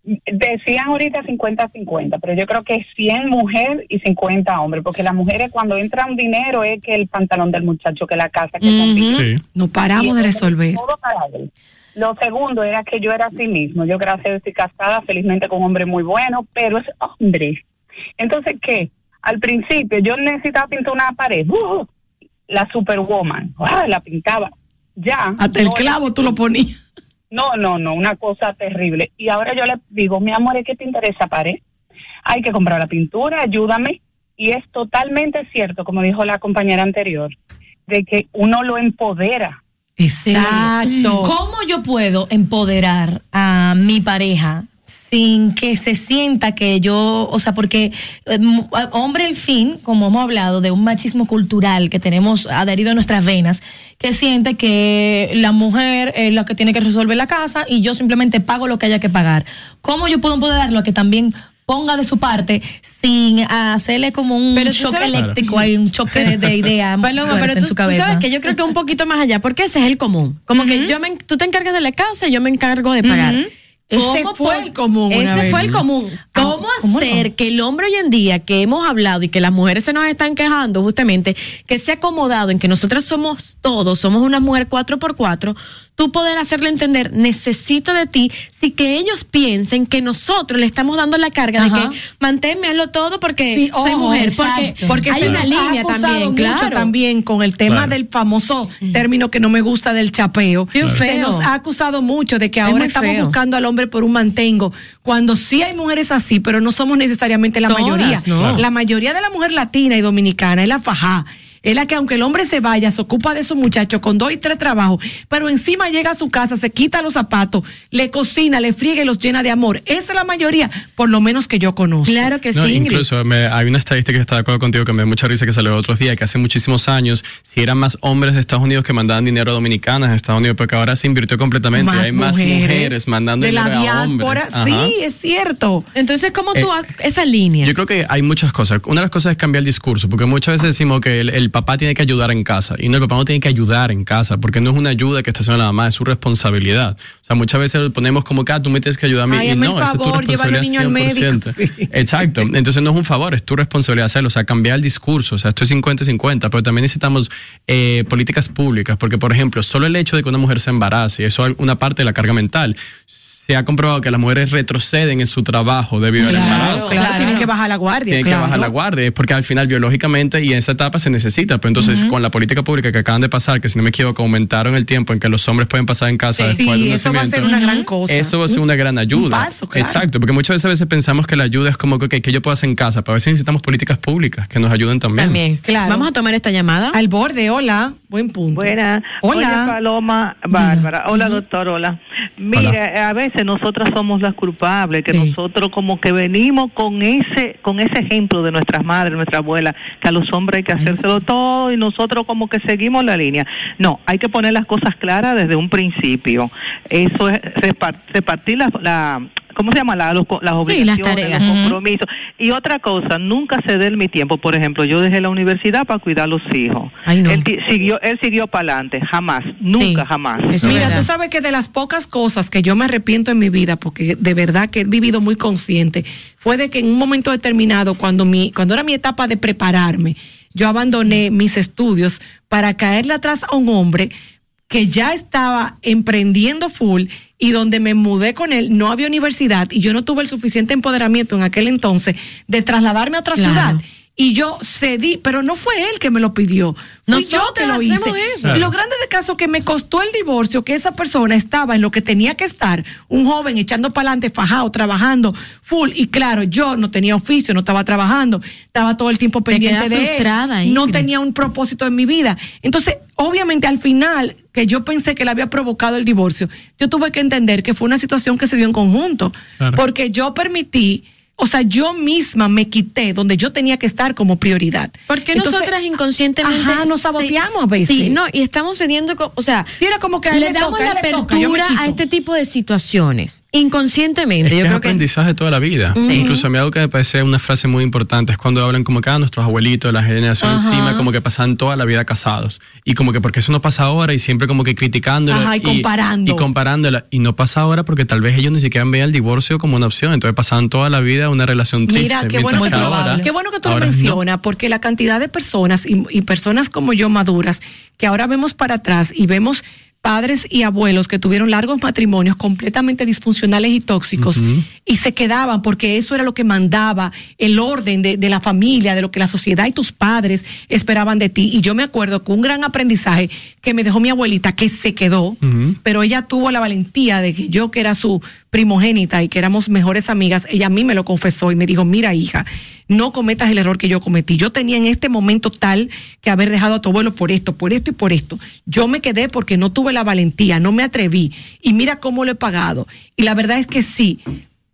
Decían ahorita 50-50, pero yo creo que es 100 mujer y 50 hombre, porque las mujeres cuando entran dinero es que el pantalón del muchacho, que la casa, que convive. No paramos de resolver. Todo para él. Lo segundo era que yo era así mismo. Yo, gracias a Dios, estoy casada, felizmente con un hombre muy bueno, pero es hombre. Entonces, ¿qué? Al principio yo necesitaba pintar una pared. ¡uh! la superwoman. ¡ah! La pintaba. Ya. Hasta el clavo tú lo ponías. No, no, no, una cosa terrible. Y ahora yo le digo, mi amor, ¿qué te interesa, pared? Hay que comprar la pintura, ayúdame. Y es totalmente cierto, como dijo la compañera anterior, de que uno lo empodera. Exacto. ¿Cómo yo puedo empoderar a mi pareja sin que se sienta que yo, o sea, porque eh, hombre el fin, como hemos hablado de un machismo cultural que tenemos adherido a nuestras venas, que siente que la mujer es la que tiene que resolver la casa y yo simplemente pago lo que haya que pagar. ¿Cómo yo puedo empoderarlo a que también ponga de su parte sin hacerle como un Pero tú shock sabes- eléctrico, hay un choque de, de idea [LAUGHS] Paloma, pero en tú, su tú cabeza? sabes que yo creo que un poquito más allá, porque ese es el común. Como que yo me, tú te encargas de la casa y yo me encargo de pagar. Ujú. Ese ¿Cómo fue el común Ese vez. fue el común. ¿Cómo hacer que el hombre hoy en día, que hemos hablado y que las mujeres se nos están quejando justamente, que se ha acomodado en que nosotras somos todos, somos una mujer cuatro por cuatro, tú poder hacerle entender, necesito de ti, si que ellos piensen que nosotros le estamos dando la carga de que manténme, hazlo todo porque Sí, soy mujer, exacto. porque, porque hay una línea también, mucho claro. también con el tema Claro. del famoso término que no me gusta del chapeo. Se feo. nos ha acusado mucho de que Es ahora estamos feo. buscando al hombre por un mantengo, cuando sí hay mujeres así, pero no somos necesariamente la Todas, mayoría. no. Claro. La mayoría de la mujer latina y dominicana es la fajá. Es la que aunque el hombre se vaya, se ocupa de su muchacho con dos y tres trabajos, pero encima llega a su casa, se quita los zapatos, le cocina, le friega y los llena de amor. Esa es la mayoría, por lo menos que yo conozco. Claro que No, incluso me- hay una estadística que está de acuerdo contigo que me da mucha risa que salió otros días, que hace muchísimos años, si eran más hombres de Estados Unidos que mandaban dinero a dominicanas de Estados Unidos, porque ahora se invirtió completamente. y hay más mujeres mandando de la dinero a diáspora. hombres. Ajá. Sí, es cierto. Entonces, ¿cómo tú haces esa línea? Yo creo que hay muchas cosas. Una de las cosas es cambiar el discurso, porque muchas veces decimos que el, el papá tiene que ayudar en casa. Y no, el papá no tiene que ayudar en casa, porque no es una ayuda que está haciendo la mamá, es su responsabilidad. O sea, muchas veces lo ponemos como que ah, tú me tienes que ayudar a mí. Ay, y no, esa es tu niño al responsabilidad médico. 100%. Exacto. Entonces no es un favor, es tu responsabilidad hacerlo. O sea, cambiar el discurso. O sea, esto es 50-50, pero también necesitamos eh, políticas públicas, porque, por ejemplo, solo el hecho de que una mujer se embarace, y eso es una parte de la carga mental. Se ha comprobado que las mujeres retroceden en su trabajo debido al embarazo. Claro, tienen que bajar la guardia. Tienen claro. que bajar la guardia, porque al final biológicamente y en esa etapa se necesita. Pero entonces con la política pública que acaban de pasar, que si no me equivoco aumentaron el tiempo en que los hombres pueden pasar en casa Sí, después del eso va a ser nacimiento. una gran cosa. Eso va a ser Un- una gran ayuda. un paso, claro. Exacto, porque muchas veces, a veces pensamos que la ayuda es como que, ok, ¿qué yo puedo hacer en casa? Pero a veces necesitamos políticas públicas que nos ayuden también. También. Claro. Vamos a tomar esta llamada. Al borde, hola. Buen punto. Buena. Hola. Oye, Paloma, Bárbara. Hola, doctor, hola. Mire, a veces nosotras somos las culpables, que nosotros como que venimos con ese con ese ejemplo de nuestras madres, nuestra abuela, que a los hombres hay que hacérselo todo y nosotros como que seguimos la línea. No, hay que poner las cosas claras desde un principio. Eso es repar- repartir la, la ¿cómo se llama? La, los- las Sí, obligaciones, las tareas. los compromisos. Y otra cosa, nunca ceder mi tiempo. Por ejemplo, yo dejé la universidad para cuidar a los hijos. Él ti- siguió, él siguió para adelante, jamás, nunca, jamás. Mira, tú sabes que de las pocas cosas que yo me arrepiento en mi vida, porque de verdad que he vivido muy consciente, fue de que en un momento determinado, cuando mi, cuando era mi etapa de prepararme, yo abandoné mis estudios para caerle atrás a un hombre que ya estaba emprendiendo full y donde me mudé con él no había universidad y yo no tuve el suficiente empoderamiento en aquel entonces de trasladarme a otra Claro. ciudad. Y yo cedí, pero no fue él que me lo pidió. Fui yo que lo hice. Y Lo grande de caso que me costó el divorcio, que esa persona estaba en lo que tenía que estar, un joven echando para adelante, fajado, trabajando, full. Y claro, yo no tenía oficio, no estaba trabajando, estaba todo el tiempo pendiente de él. frustrada, No tenía un propósito en mi vida. Entonces, obviamente al final, que yo pensé que le había provocado el divorcio, yo tuve que entender que fue una situación que se dio en conjunto. Claro. Porque yo permití, o sea, yo misma me quité donde yo tenía que estar como prioridad. Porque Entonces, nosotras inconscientemente Ajá, nos sí- saboteamos a veces. Sí, no, y estamos cediendo, o sea, era como que a le le damos toca, a la le toca, apertura a este tipo de situaciones inconscientemente. Es que Yo es creo que aprendizaje de toda la vida. Sí. Incluso a mí algo que me parece una frase muy importante es cuando hablan como que ah, nuestros abuelitos, la generación Ajá. encima, como que pasan toda la vida casados. Y como que porque eso no pasa ahora y siempre como que criticándolo. Ajá, y comparando. Y comparándola. Y no pasa ahora porque tal vez ellos ni siquiera vean el divorcio como una opción. Entonces pasaban toda la vida una relación triste. Mira, qué bueno, que ahora- qué bueno que tú lo no. mencionas, porque la cantidad de personas y, y personas como yo maduras, que ahora vemos para atrás y vemos padres y abuelos que tuvieron largos matrimonios completamente disfuncionales y tóxicos y se quedaban porque eso era lo que mandaba el orden de, de la familia, de lo que la sociedad y tus padres esperaban de ti. Y yo me acuerdo que un gran aprendizaje que me dejó mi abuelita, que se quedó, pero ella tuvo la valentía de que yo, que era su primogénita y que éramos mejores amigas, ella a mí me lo confesó y me dijo, mira hija, no cometas el error que yo cometí. Yo tenía en este momento tal que haber dejado a tu abuelo por esto, por esto y por esto. Yo me quedé porque no tuve la valentía, no me atreví. Y mira cómo lo he pagado. Y la verdad es que sí,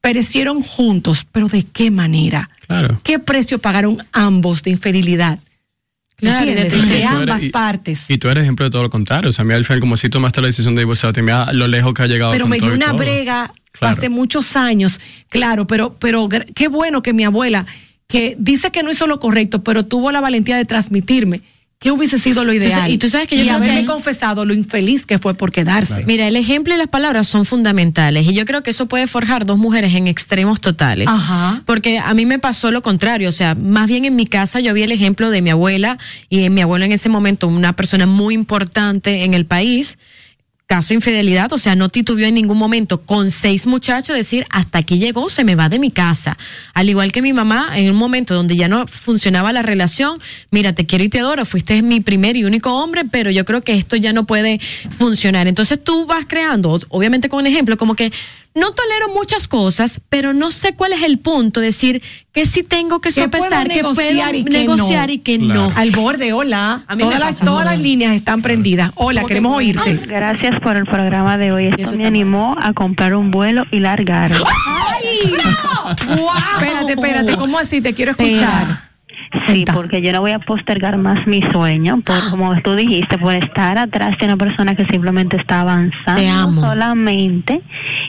perecieron juntos, pero ¿de qué manera? Claro. ¿Qué precio pagaron ambos de infidelidad? Claro, de ¿Entiendes? de, tristeza. ambas Y- partes. Y tú eres ejemplo de todo lo contrario. O sea, a mí al final, como si tomaste la decisión de divorciarte, mira lo lejos que ha llegado pero con me dio una todo. brega Claro. hace muchos años, claro, pero, pero qué bueno que mi abuela, que dice que no hizo lo correcto, pero tuvo la valentía de transmitirme que hubiese sido lo Entonces, ideal. y tú sabes que yo y creo haberme que- confesado lo infeliz que fue por quedarse. Mira, el ejemplo y las palabras son fundamentales y yo creo que eso puede forjar dos mujeres en extremos totales. Ajá. Porque a mí me pasó lo contrario, o sea, más bien en mi casa yo vi el ejemplo de mi abuela y en mi abuela en ese momento una persona muy importante en el país. Caso de infidelidad, o sea, no titubeó en ningún momento con seis muchachos decir hasta aquí llegó, se me va de mi casa. Al igual que mi mamá, en un momento donde ya no funcionaba la relación, mira, te quiero y te adoro, fuiste mi primer y único hombre, pero yo creo que esto ya no puede funcionar. Entonces tú vas creando, obviamente con un ejemplo, como que no tolero muchas cosas, pero no sé cuál es el punto, decir que sí tengo que Que puedo sopesar, que puedo negociar y que negociar no. y que Claro. no. Al borde, hola. A mí todas las, todas las líneas están prendidas. Hola, ¿Cómo que queremos oírte. Gracias por el programa de hoy. Esto eso me animó a comprar un vuelo y largar. ¡Ay! [LAUGHS] Espérate, espérate, ¿cómo así? Te quiero escuchar. Sí, porque yo no voy a postergar más mi sueño, por como tú dijiste, por estar atrás de una persona que simplemente está avanzando Te amo. solamente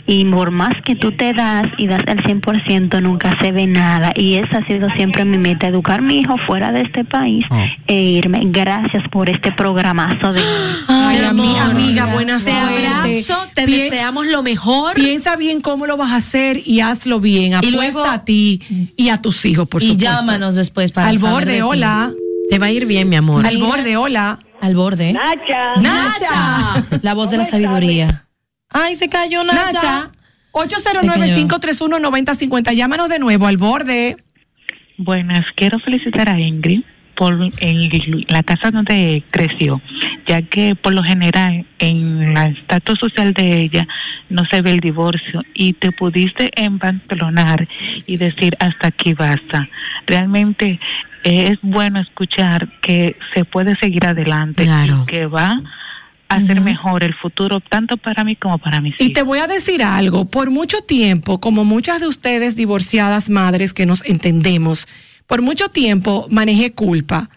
y por más que tú te das y das el 100% nunca se ve nada y esa ha sido siempre mi meta, educar a mi hijo fuera de este país Oh. e irme. Gracias por este programazo de Ay, amor, amiga, buena Te suerte. abrazo, te deseamos lo mejor. Piensa bien cómo lo vas a hacer y hazlo bien. Apuesta luego- a ti y a tus hijos, por y supuesto. llámanos después para Al borde, hola. Te va a ir bien, mi amor. Al borde, hola. Al borde. Nacha. Nacha. La voz de la sabiduría. Ay, se cayó Nacha. Nacha. 809-531-9050. Llámanos de nuevo al borde. Buenas, quiero felicitar a Ingrid por el- la casa donde creció, ya que por lo general en el estatus social de ella no se ve el divorcio y te pudiste empantalonar y decir hasta aquí basta. Realmente es bueno escuchar que se puede seguir adelante Claro. y que va a ser mejor el futuro tanto para mí como para mis Y hijos. te voy a decir algo, por mucho tiempo, como muchas de ustedes divorciadas madres que nos entendemos, por mucho tiempo manejé culpa,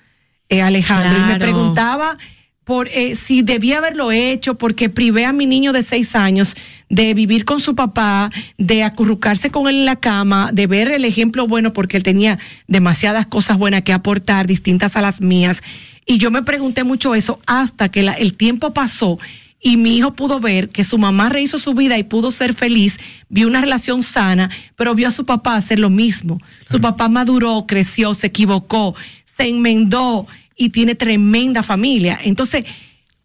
eh, Alejandro, y me preguntaba por eh, si debía haberlo hecho, porque privé a mi niño de seis años de vivir con su papá, de acurrucarse con él en la cama, de ver el ejemplo bueno, porque él tenía demasiadas cosas buenas que aportar, distintas a las mías. Y yo me pregunté mucho eso hasta que la- el tiempo pasó y mi hijo pudo ver que su mamá rehizo su vida y pudo ser feliz, vio una relación sana, pero vio a su papá hacer lo mismo. Su papá maduró, creció, se equivocó, se enmendó y tiene tremenda familia. Entonces,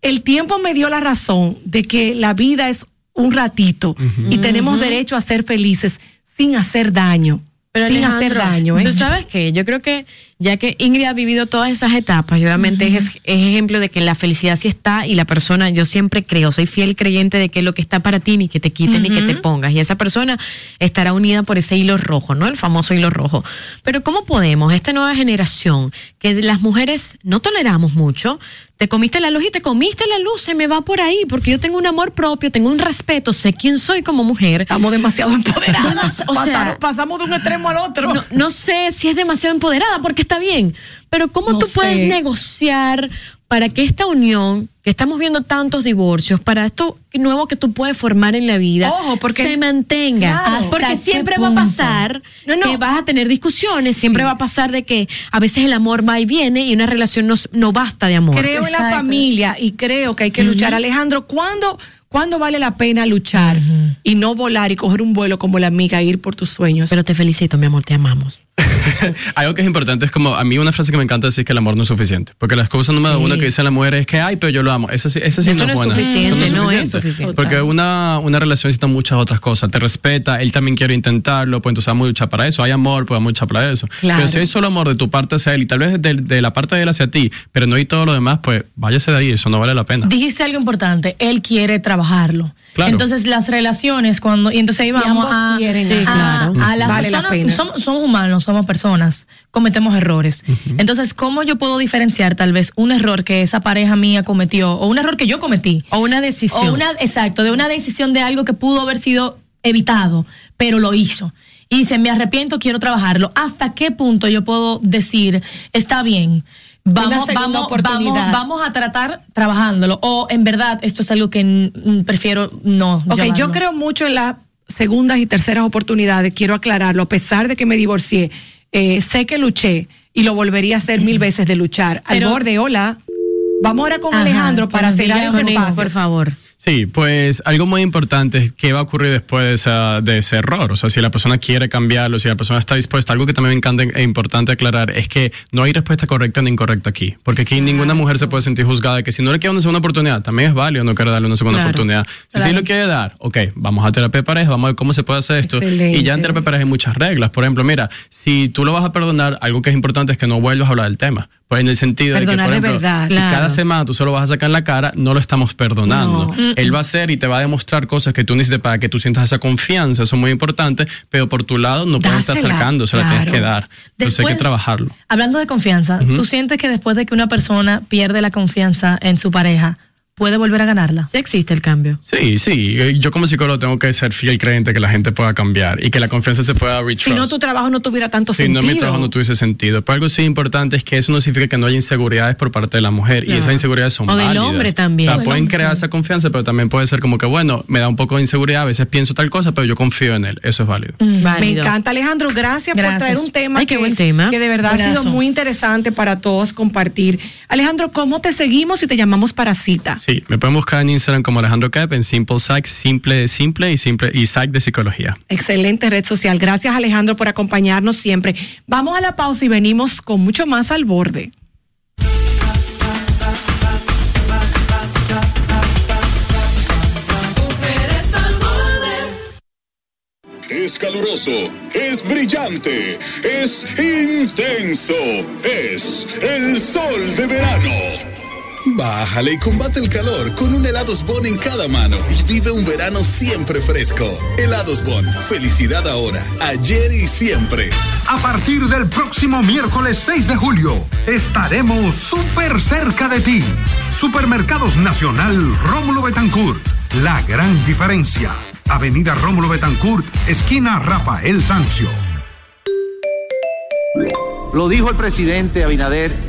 el tiempo me dio la razón de que la vida es un ratito y tenemos derecho a ser felices sin hacer daño. Pero sin hacer daño. ¿eh? ¿Tú sabes qué? Yo creo que ya que Ingrid ha vivido todas esas etapas, y obviamente es, es ejemplo de que la felicidad sí está y la persona, yo siempre creo, soy fiel creyente de que lo que está para ti ni que te quiten ni que te pongas. Y esa persona estará unida por ese hilo rojo, ¿no? El famoso hilo rojo. Pero ¿cómo podemos, esta nueva generación, que las mujeres no toleramos mucho, te comiste la luz y te comiste la luz, se me va por ahí, porque yo tengo un amor propio, tengo un respeto, sé quién soy como mujer. Estamos demasiado empoderadas. O sea, Pasaron- pasamos de un extremo al otro. no, no sé si es demasiado empoderada, porque está bien, pero ¿cómo No tú puedes negociar para que esta unión, que estamos viendo tantos divorcios, para esto nuevo que tú puedes formar en la vida, Ojo, porque- se mantenga? Claro. Porque ¿Hasta siempre va a pasar No, no. que vas a tener discusiones, siempre va a pasar de que a veces el amor va y viene y una relación no, no basta de amor. Creo en la Exacto. familia y creo que hay que luchar. Alejandro, ¿cuándo, ¿cuándo vale la pena luchar y no volar y coger un vuelo como la amiga e ir por tus sueños? Pero te felicito, mi amor, te amamos. [LAUGHS] Algo que es importante es como, a mí una frase que me encanta decir es que el amor no es suficiente. Porque la excusa número Sí. uno que dice la mujer es que, ay, pero yo lo amo. Esa sí, esa sí Eso no es no buena. suficiente, no es suficiente. Porque una, una relación necesita muchas otras cosas. Te respeta, él también quiere intentarlo, pues entonces vamos a luchar para eso. Hay amor, pues vamos a luchar para eso. Claro. Pero si hay solo amor de tu parte hacia él y tal vez de, de la parte de él hacia ti, pero no hay todo lo demás, pues váyase de ahí, eso no vale la pena. Dijiste algo importante, él quiere trabajarlo. Claro. Entonces las relaciones cuando y entonces ahí Si vamos ambos a, quieren, a- sí, claro. a las Vale la personas pena. somos, somos humanos, somos personas, cometemos errores. Entonces, ¿cómo yo puedo diferenciar tal vez un error que esa pareja mía cometió o un error que yo cometí O una decisión. o una exacto, de una decisión de algo que pudo haber sido evitado, pero lo hizo. Y dice, me arrepiento, quiero trabajarlo. ¿Hasta qué punto yo puedo decir, está bien? Vamos, vamos, vamos, vamos a tratar trabajándolo. O en verdad, esto es algo que prefiero no. Ok, yo creo mucho en las segundas y terceras oportunidades, quiero aclararlo, a pesar de que me divorcié, eh, sé que luché y lo volvería a hacer mil veces de luchar. Al borde, hola. Vamos ahora con Ajá, Alejandro para este él, espacio. por favor. Sí, pues algo muy importante es qué va a ocurrir después de, esa- de ese error. O sea, si la persona quiere cambiarlo, si la persona está dispuesta. Algo que también me encanta e importante aclarar es que no hay respuesta correcta ni incorrecta aquí. Porque aquí ninguna mujer se puede sentir juzgada de que si no le quiere una segunda oportunidad, también es válido no querer darle una segunda Claro. oportunidad. Si sí lo quiere dar, ok, vamos a terapia de pareja, vamos a ver cómo se puede hacer esto. Excelente. Y ya en terapia de pareja hay muchas reglas. Por ejemplo, mira, si tú lo vas a perdonar, algo que es importante es que no vuelvas a hablar del tema. Pues en el sentido de que, por ejemplo, verdad. si Claro. cada semana tú se lo vas a sacar en la cara, no lo estamos perdonando. No. Él va a hacer y te va a demostrar cosas que tú necesitas para que tú sientas esa confianza, eso es muy importante, pero por tu lado no puedes estar sacando, se la tienes que dar. Entonces hay que trabajarlo. Hablando de confianza, ¿tú sientes que después de que una persona pierde la confianza en su pareja, puede volver a ganarla? Sí existe el cambio. Sí, sí. eh, Yo como psicólogo tengo que ser fiel creyente que la gente pueda cambiar y que la confianza se pueda retrust. Si no, tu trabajo no tuviera tanto Si sentido. no, mi trabajo no tuviese sentido. Pero algo sí importante es que eso no significa que no haya inseguridades por parte de la mujer. Y esas inseguridades son O del válidas. hombre también. O sea, O del pueden hombre crear esa confianza, pero también puede ser como que, bueno, me da un poco de inseguridad, a veces pienso tal cosa, pero yo confío en él. Eso es válido. Me Válido. encanta, Alejandro. Gracias, por traer un tema, Ay, qué que, buen tema. que de verdad ha sido muy interesante para todos compartir. Alejandro, ¿cómo te seguimos si te llamamos para cita? Sí, me pueden buscar en Instagram como Alejandro Cap, en Simple Psych, simple, simple y simple y Psych de psicología. Excelente red social. Gracias, Alejandro, por acompañarnos siempre. Vamos a la pausa y venimos con mucho más al borde. Es caluroso, es brillante, es intenso, es el sol de verano. Bájale y combate el calor con un helados Bon en cada mano y vive un verano siempre fresco. Helados Bon, felicidad ahora, ayer y siempre. A partir del próximo miércoles 6 de julio, estaremos súper cerca de ti. Supermercados Nacional Rómulo Betancourt. La gran diferencia. Avenida Rómulo Betancourt, esquina Rafael Sancio. Lo dijo el presidente Abinader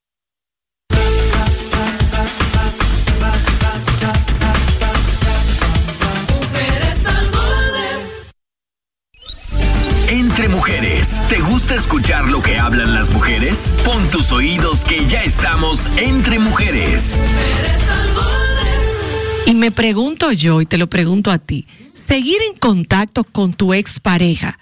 Mujeres, ¿te gusta escuchar lo que hablan las mujeres? Pon tus oídos que ya estamos entre mujeres. Y me pregunto yo, y te lo pregunto a ti, ¿seguir en contacto con tu expareja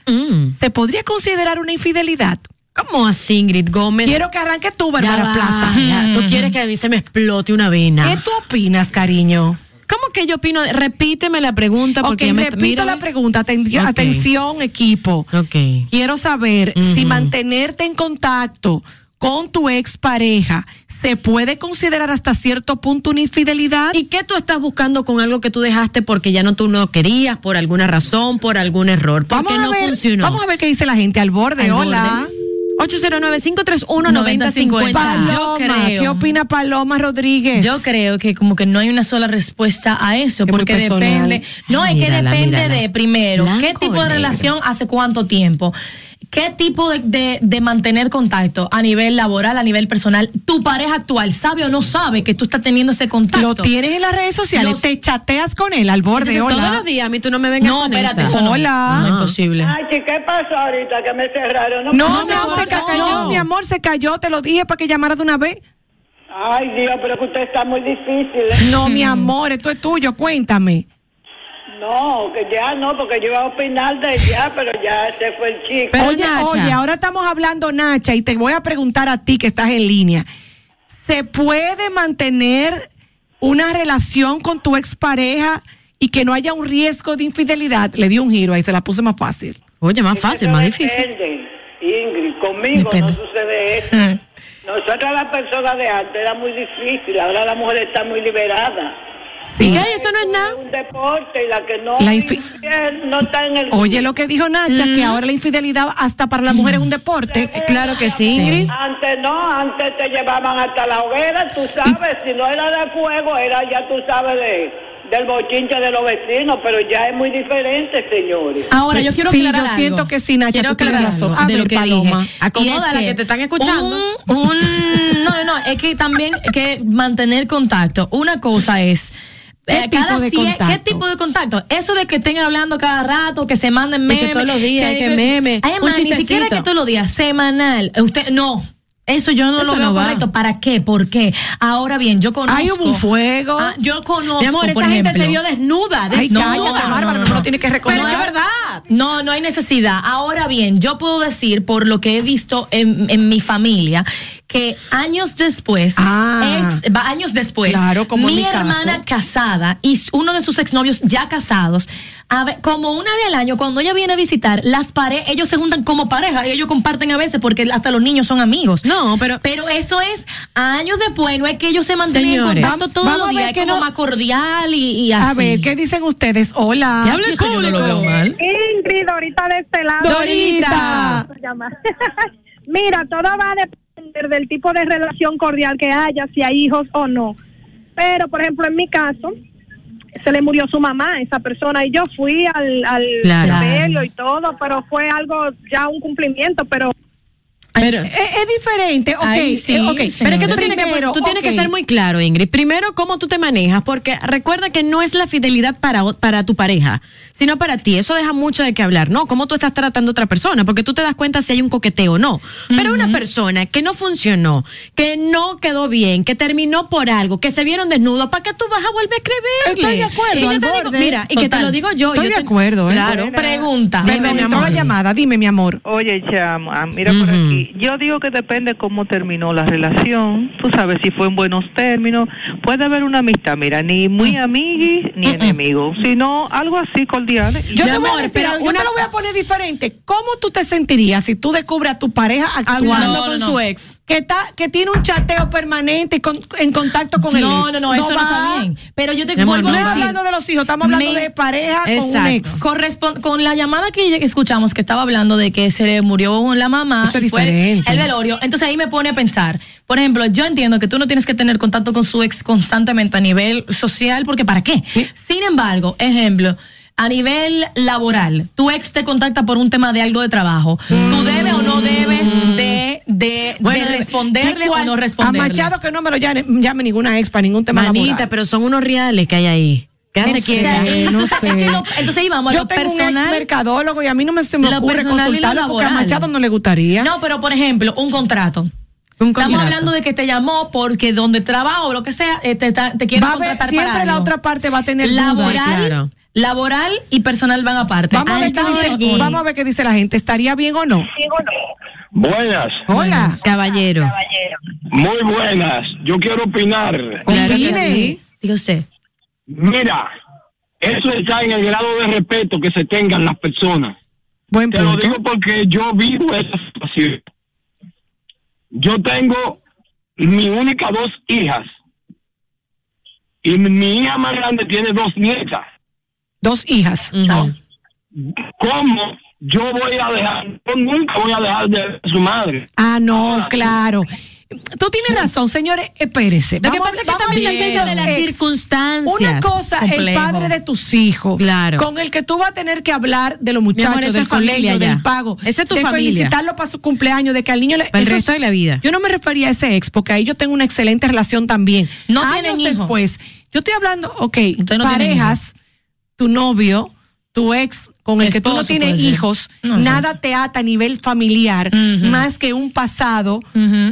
se podría considerar una infidelidad? ¿Cómo así, Ingrid Gómez? Quiero que arranque tú, Bárbara. Plaza. Ya, Tú quieres que a mí se me explote una vena. ¿Qué tú opinas, cariño? ¿Cómo que yo opino? Repíteme la pregunta porque me repito la pregunta. Aten-. Atención, equipo. Ok. Quiero saber si mantenerte en contacto con tu expareja se puede considerar hasta cierto punto una infidelidad. ¿Y qué tú estás buscando con algo que tú dejaste porque ya no tú no querías, por alguna razón, por algún error? Porque Vamos a no ver, funcionó. Vamos a ver qué dice la gente al borde. Al Hola. borde. 809-531-9050. Paloma, Yo creo. ¿Qué opina Paloma Rodríguez? Yo creo que como que no hay una sola respuesta a eso, porque depende, no, es que Mírala, depende mírala. de primero, Blanco qué tipo de negro. relación, hace cuánto tiempo, ¿qué tipo de, de- de mantener contacto a nivel laboral, a nivel personal? ¿Tu pareja actual sabe o no sabe que tú estás teniendo ese contacto? Lo tienes en las redes sociales, Los- te chateas con él al borde. Entonces, hola. todos los días a mí tú no me vengas No, con espérate, esa. eso no. Hola. No, imposible. Ay, ¿qué pasó ahorita que me cerraron? No, puedo no, se hablar. cayó. No, mi amor, se cayó, te lo dije para que llamara de una vez. Ay, Dios, pero que usted está muy difícil. ¿eh? No, mi amor, esto es tuyo, cuéntame. No, que ya no, porque yo iba a opinar de ya, pero ya se fue el chico. oye, oye, ahora estamos hablando, Nacha, y te voy a preguntar a ti que estás en línea. ¿Se puede mantener una relación con tu expareja y que no haya un riesgo de infidelidad? Le di un giro ahí, se la puse más fácil. Oye, más fácil, más difícil. Depende, Ingrid, conmigo no sucede eso. [LAUGHS] Nosotras las personas de antes era muy difícil, ahora la mujer está muy liberada. Sí. eso no es nada. un deporte y la que no, La infi- infiel no está en el Oye, lo que dijo Nacha, que ahora la infidelidad hasta para la mujer es un deporte. Claro que sí, Ingrid. Antes no, antes te llevaban hasta la hoguera, tú sabes, si no era de fuego, era ya tú sabes de del bochinche de los vecinos, pero ya es muy diferente, señores. Ahora, yo quiero Sí, aclarar yo algo. siento que sí, Nacha, Quiero tú tienes aclarar razón. A de ver, lo que Paloma. dije. Acomoda la que te están escuchando. Un, un- no, no, no, es que también que mantener contacto. Una cosa es ¿Qué eh, tipo cada de cie- ¿Qué contacto? tipo de contacto? Eso de que estén hablando cada rato, que se manden memes. que todos los días, que meme, Ay, un man, ni siquiera que todos los días, semanal. Usted, no. Eso yo no Eso lo veo no va. correcto. ¿Para qué? ¿Por qué? Ahora bien, yo conozco. Hay un fuego. Ah, yo conozco. Mi amor, por esa gente ejemplo, se vio desnuda. Ay, desnuda. cállate, Bárbara, no lo tienes que reconocer. Pero es verdad. No, no hay necesidad. Ahora bien, yo puedo decir, por lo que he visto en, en mi familia, que años después, Ah. ex- años después, Claro, como en mi hermana casada y uno de sus exnovios ya casados, a ver, como una vez al año, cuando ella viene a visitar, las pare ellos se juntan como pareja y ellos comparten a veces porque hasta los niños son amigos. No, pero Pero eso es años después, no es que ellos se mantienen Señores, en contacto todos los días, es que como no- más cordial y, y así. A ver, ¿qué dicen ustedes? Hola. Ya habla el Eso yo no lo veo mal. Ingrid, ahorita de este lado. Dorita. [LAUGHS] Mira, todo va a depender del tipo de relación cordial que haya, si hay hijos o no. Pero, por ejemplo, en mi caso, se le murió su mamá, a esa persona, y yo fui al, al Claro. y todo, pero fue algo, ya un cumplimiento, pero Pero- Es, es diferente, ok. Ay, sí, eh, ok. Pero es que tú tienes, que, tienes que ser muy claro, Ingrid. Primero, cómo tú te manejas, porque recuerda que no es la fidelidad para, para tu pareja, sino para ti. Eso deja mucho de qué hablar, ¿no? Cómo tú estás tratando a otra persona, porque tú te das cuenta si hay un coqueteo o no. Pero una persona que no funcionó, que no quedó bien, que terminó por algo, que se vieron desnudos, ¿para qué tú vas a volver a escribirle? Estoy de acuerdo, Y yo digo, mira, y que te lo digo yo. Estoy yo de te- acuerdo, ¿eh? Claro. Pregunta. Dime, mi amor. llamada, dime, mi amor. Oye, chama, mira por aquí. Yo digo que depende cómo terminó la relación. Tú sabes si fue en buenos términos. Puede haber una amistad, mira, ni muy amiguis ni enemigos, sino algo así cordial. Yo te voy a amor, decir pero yo una- te lo voy a poner diferente. ¿Cómo tú te sentirías si tú descubres a tu pareja actuando Hablando No, con no, su no. ex. que está que tiene un chateo permanente y con- en contacto con el No, ex? no, no, eso no está bien. Pero yo te Mi amor, vuelvo No a estamos decir. hablando de los hijos, estamos hablando Me- de pareja con un Exacto. ex. Con la llamada que escuchamos que estaba hablando de que se le murió la mamá Eso y fue el velorio, entonces ahí me pone a pensar, por ejemplo, yo entiendo que tú no tienes que tener contacto con su ex constantemente a nivel social, porque ¿para qué? Sin embargo, ejemplo, a nivel laboral, tu ex te contacta por un tema de algo de trabajo, tú debes o no debes de, de, Bueno, de de- responderle ¿de o no A responderle. Machado que no me lo llame, llame ninguna ex para ningún tema Manita, laboral. pero son unos reales que hay ahí. Sé. Eh, no Entonces, sé. entonces ahí vamos a Yo lo tengo un ex mercadólogo y a mí no me, se me Lo ocurre consultarlo porque a. Machado no le gustaría. No, pero por ejemplo, un contrato. Un Estamos hablando de que te llamó porque donde trabajo o lo que sea, eh, te, está- te quiere a contratar siempre para la algo. otra parte va a tener dudas. laboral, claro. Laboral y personal van aparte. Vamos a, ver qué dice, vamos a ver qué dice la gente. ¿Estaría bien o no? Buenas, Hola. Caballero. muy buenas. Yo quiero opinar. Claro que sí. Digo usted. Mira, eso está en el grado de respeto que se tengan las personas. Buen Te lo digo porque yo vivo esa situación. Yo tengo mi única dos hijas. Y mi hija más grande tiene dos nietas. Dos hijas. ¿Cómo yo voy a dejar? Yo nunca voy a dejar de ver a su madre. Ah, no, claro. Tú tienes razón, señores, espérese. Lo que pasa es que también hablar depende de las circunstancias. Una cosa, el padre de tus hijos, Claro. con el que tú vas a tener que hablar de los muchachos, amor, del colegio, ya. del pago, Esa es tu de familia. felicitarlo para su cumpleaños, de que al niño le... Para el resto es- de la vida. Yo no me refería a ese ex, porque ahí yo tengo una excelente relación también. No Años tienen hijos. después, yo estoy hablando, ok, no parejas, tu novio, tu ex con el que tú no tienes hijos, No, nada te ata a nivel familiar, más que un pasado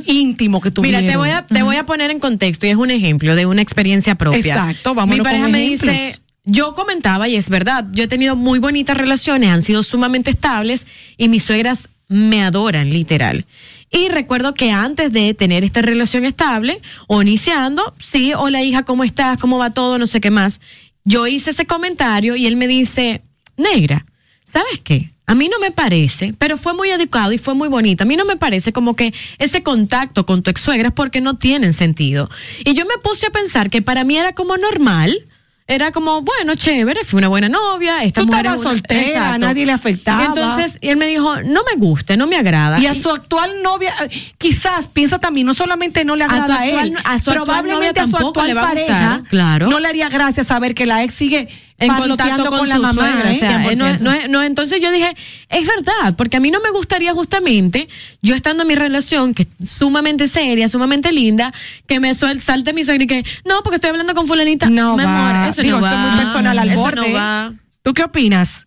íntimo que tuvieron. Mira, te voy a, te voy a poner en contexto y es un ejemplo de una experiencia propia. Exacto, vámonos Mi pareja con me dice, yo comentaba y es verdad, yo he tenido muy bonitas relaciones, han sido sumamente estables y mis suegras me adoran, literal. Y recuerdo que antes de tener esta relación estable o iniciando, sí, hola hija, ¿cómo estás? ¿Cómo va todo? No sé qué más. Yo hice ese comentario y él me dice, negra, ¿sabes qué? A mí no me parece, pero fue muy educado y fue muy bonito. A mí no me parece como que ese contacto con tu ex suegra es porque no tienen sentido. Y yo me puse a pensar que para mí era como normal. Era como, bueno, chévere, fui una buena novia. Esta Tú mujer una- soltera, Exacto. a nadie le afectaba. Y entonces, y él me dijo, no me gusta, no me agrada. Y a su actual novia, eh, quizás piensa también, no solamente no le A tu agrada a, actual- él, a su probablemente a su actual a pareja claro. no le haría gracia saber que la ex sigue en contacto con, la su mamá. suegra, ¿eh? o sea, eh, no, 100%. no es- no, entonces yo dije, es verdad, porque a mí no me gustaría justamente, yo estando en mi relación, que es sumamente seria, sumamente linda, que me suel, salte mi suegra y que, no, porque estoy hablando con fulanita. No Mi va. amor, eso Digo, no eso va. es muy personal al Eso borde. no va. ¿Tú qué opinas?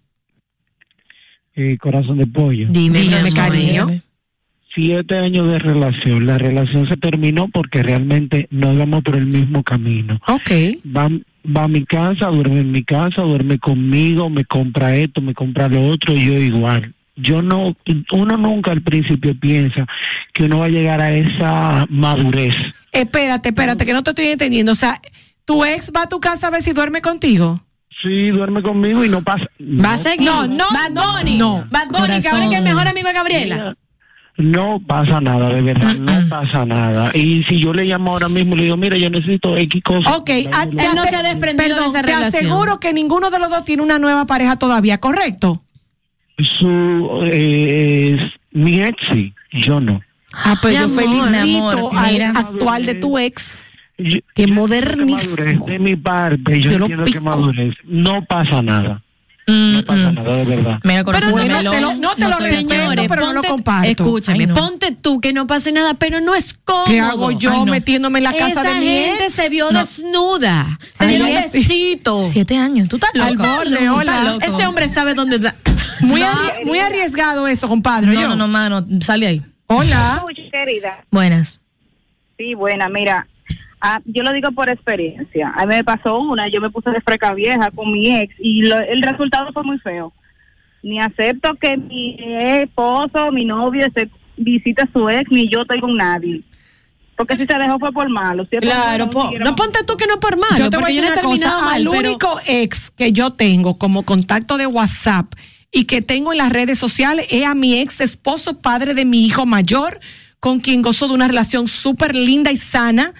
Eh, corazón de pollo. Dime, Dígame, cariño. Siete años de relación. La relación se terminó porque realmente no íbamos por el mismo camino. Ok. Va, va a mi casa, duerme en mi casa, duerme conmigo, me compra esto, me compra lo otro y yo igual. Yo no, uno nunca al principio piensa que uno va a llegar a esa madurez. Espérate, espérate, que no te estoy entendiendo. O sea, ¿tu ex va a tu casa a ver si duerme contigo? Sí, duerme conmigo y no pasa. Va a seguir. No, no, Bad no, Bunny. no. Bad Bunny, que ahora es que es el mejor amigo de Gabriela. No pasa nada, de verdad, no pasa nada. Y si yo le llamo ahora mismo, le digo, mira, yo necesito X cosas. Ok, a- te Él no se ha desprendido de perdón, esa te relación. aseguro que ninguno de los dos tiene una nueva pareja todavía, ¿correcto? Su, eh, es mi ex, sí, yo no. Ah, pues Mi yo amor, felicito al actual de tu ex. Yo- Qué madurez, modernismo. de mi parte, yo, Yo lo entiendo que madurez. No pasa nada. No pasa nada, de verdad. Mira, Pero no, no te lo, no te lo respeto, Señores, pero no lo comparto. Escúchame, Ay, no. ponte tú que no pase nada, pero no es cómodo. ¿Qué hago yo Ay, no. metiéndome en la casa Esa de mi gente ex? se vio No. desnuda. Se dieron no. besito. Siete años, tú estás loco. Al borde, hola. Ese hombre sabe dónde está. [LAUGHS] Muy, arri- muy arriesgado eso, compadre. No, yo. no, no, mano, sale ahí. Hola. querida. Buenas. Sí, buena, mira, ah, yo lo digo por experiencia. A mí me pasó una, yo me puse de freca vieja con mi ex y lo- el resultado fue muy feo. Ni acepto que mi esposo, mi novio, se visite a su ex, ni yo estoy con nadie. Porque si se dejó fue por malo. Si Claro, po- no ponte tú que no por malo, yo te voy a yo decir no he una terminado cosa. mal, pero- único ex que yo tengo como contacto de WhatsApp y que tengo en las redes sociales es a mi ex esposo, padre de mi hijo mayor, con quien gozo de una relación súper linda y sana,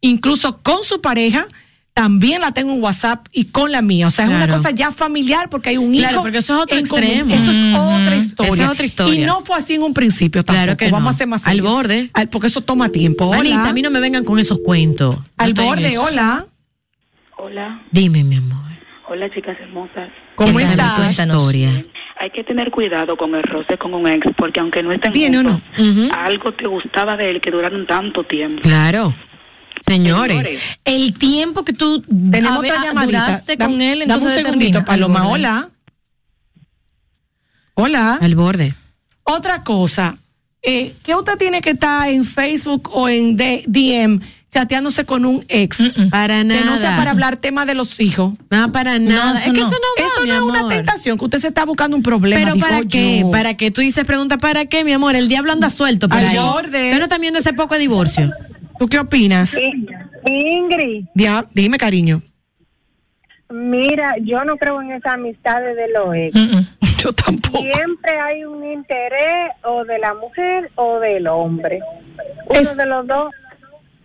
incluso con su pareja. También la tengo en WhatsApp y con la mía. O sea, es Claro. una cosa ya familiar porque hay un hijo. Claro, porque eso es otro extremo. Eso es otra historia. Esa es otra historia. Y no fue así en un principio tampoco. Claro que Vamos no. a hacer más Al borde. Al- porque eso toma tiempo. Hola. Anita, a mí no me vengan con esos cuentos. Al borde, hola. Hola, Dime, mi amor. hola chicas hermosas. ¿Cómo Cuéntame estás? tu historia. Hay que tener cuidado con el roce con un ex, porque aunque no estén ¿Viene o no? juntos, algo te gustaba de él que duraron tanto tiempo. Claro. Señores. Señores. El tiempo que tú Tenemos otra llamadita. duraste Dam- con él, dame un segundito. Paloma. Hola. Hola. Al borde. Otra cosa. Eh, ¿Qué usted tiene que estar en Facebook o en D- DM chateándose con un ex? Para Que no sea nada. para hablar tema de los hijos. No, para nada. es que no. eso no va, Eso no es una tentación, que usted se está buscando un problema. Pero digo ¿para qué? yo. ¿Para qué? Tú dices pregunta ¿para qué, mi amor? El diablo anda suelto por Al borde. Pero también de ese poco de divorcio. ¿Tú qué opinas? Ingrid, Dia- dime, cariño. mira, yo no creo en esas amistades de los [LAUGHS] ex. Yo tampoco. Siempre hay un interés o de la mujer o del hombre. Uno Es- de los dos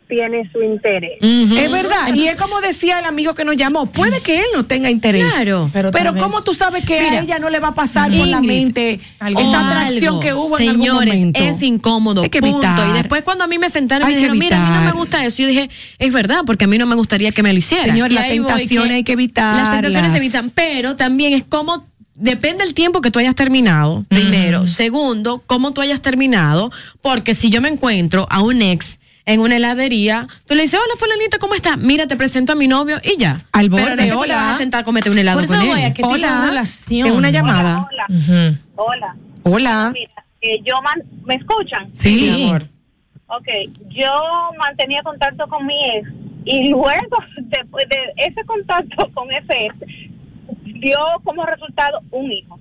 tiene su interés. Es verdad, y es como decía el amigo que nos llamó, puede que él no tenga interés. Claro. pero, Pero ¿cómo tú sabes que Mira, a ella no le va a pasar por la Ingrid, mente algo. esa atracción Algo. que hubo en algún Señores, momento? es incómodo, Hay que punto. evitar. Y después cuando a mí me sentaron y me dijeron, mira, a mí no me evitar. gusta eso, yo dije, es verdad, porque a mí no me gustaría que me lo hicieran. Señor, las tentaciones hay que evitarlas. Las tentaciones se evitan, pero también es como Depende del tiempo que tú hayas terminado, primero. Segundo, cómo tú hayas terminado, porque si yo me encuentro a un ex en una heladería, tú le dices, hola fulanita, ¿cómo estás? Mira, te presento a mi novio y ya. Al Pero borde, que te hola. vas a sentar a comerte un helado Por eso con voy él. tipo Hola. de relación. Es una llamada. Hola, hola. Hola. Mira, eh, yo man- ¿Me escuchan? Sí. Mi amor. Ok, yo mantenía contacto con mi ex y luego [LAUGHS] después de ese contacto con ese ex dio como resultado un hijo.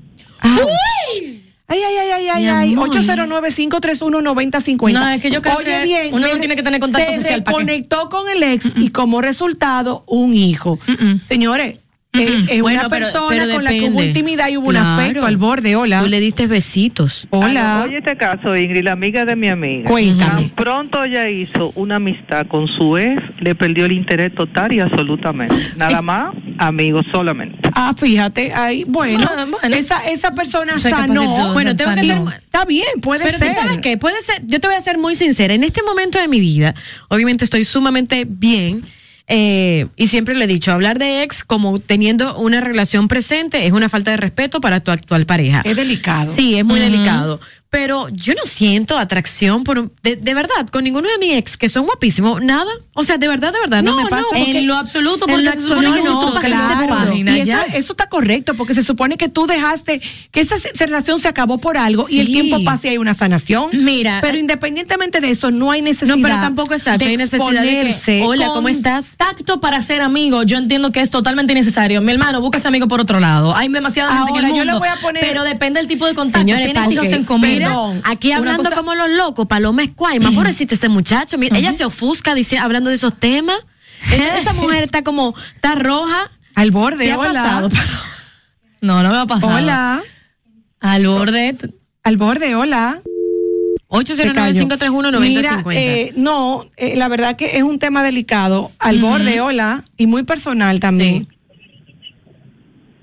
Ay, ay, ay, ay, ay, ay. amor. 809-531-9050. No, es que yo creo Oye, que bien, uno no tiene que tener contacto se social que- conectó con el ex y como resultado, un hijo. Señores, eh, es Bueno, una pero- persona pero con la que hubo intimidad y hubo un afecto al borde. Hola. Tú le diste besitos. Hola. Oye, este caso, Ingrid, la amiga de mi amiga. Cuéntame. Tan pronto ella hizo una amistad con su ex, le perdió el interés total y absolutamente. Nada más, amigos solamente. Ah, fíjate, ahí, bueno, Ah, bueno. esa, esa persona sanó. Bueno, tengo que ser- Está bien, puede Pero ser. tú sabes qué, puede ser, yo te voy a ser muy sincera, en este momento de mi vida, obviamente estoy sumamente bien. Eh, y siempre le he dicho, hablar de ex como teniendo una relación presente es una falta de respeto para tu actual pareja. Es delicado. Sí, es muy delicado. Pero yo no siento atracción por un- de, de verdad con ninguno de mis ex que son guapísimos, nada. O sea, de verdad, de verdad, no, me pasa. porque- En lo absoluto, En porque lo se supone que absoluto, tú claro. página Y eso, ya. eso está correcto, porque se supone que tú dejaste que esa relación se acabó por algo y el tiempo pasa y hay una sanación. Mira, pero eh, independientemente de eso, no hay necesidad. No, pero tampoco exacto, de hay necesidad de que, hola, ¿cómo estás? Tacto para ser amigo, yo entiendo que es totalmente innecesario. Mi hermano, busca ese amigo por otro lado. Hay demasiada gente en el yo mundo. le voy a poner- Pero depende del tipo de contacto. Señores, Tienes ¿para hijos en común. Mira, No. aquí hablando cosa- como los locos, Paloma Escuayma, pobrecita ese muchacho, mira, ella se ofusca dice, hablando de esos temas. Esa, esa [LAUGHS] mujer está como, está roja. Al borde, ¿Qué ha hola. pasado? [LAUGHS] No, no me ha pasado. Hola. Al borde. Al borde, hola. 809-531-9050. Mira, eh, no, eh, la verdad que es un tema delicado. Al borde, hola. Y muy personal también.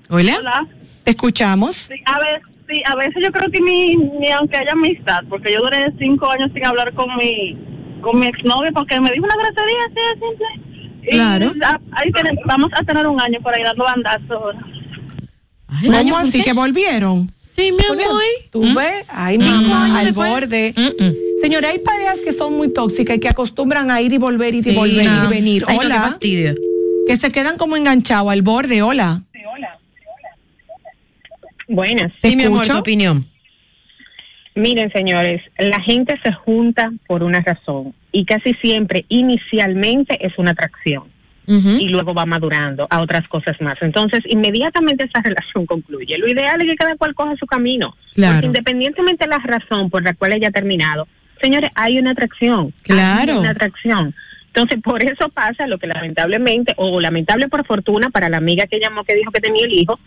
Hola. Hola. Te escuchamos. Sí, a veces, sí, a veces yo creo que ni, ni aunque haya amistad, porque yo duré cinco años sin hablar con mi con mi exnovio porque me dijo una grosería así de simple. Y Claro. a- ahí tenemos- vamos a tener un año por ahí dando bandazos ahora. Ay, ¿un año ¿Cómo por así qué? que volvieron? Sí, mi amor. ¿Tú ves? Ay, Cinco mamá, años al después. borde. Mm-mm. Señora, hay parejas que son muy tóxicas y que acostumbran a ir y volver y Sí. volver No. y venir. Ay, no, qué Hola. fastidio. que se quedan como enganchados al borde. Hola. Buenas. ¿Te Sí, mi amor, tu opinión. Miren, señores, la gente se junta por una razón y casi siempre inicialmente es una atracción y luego va madurando a otras cosas más. Entonces, inmediatamente esa [LAUGHS] relación concluye. Lo ideal es que cada cual coja su camino. Claro. Porque independientemente de la razón por la cual ella ha terminado, señores, hay una atracción. Claro. Hay una atracción. Entonces, por eso pasa lo que lamentablemente, o lamentable por fortuna para la amiga que llamó que dijo que tenía el hijo,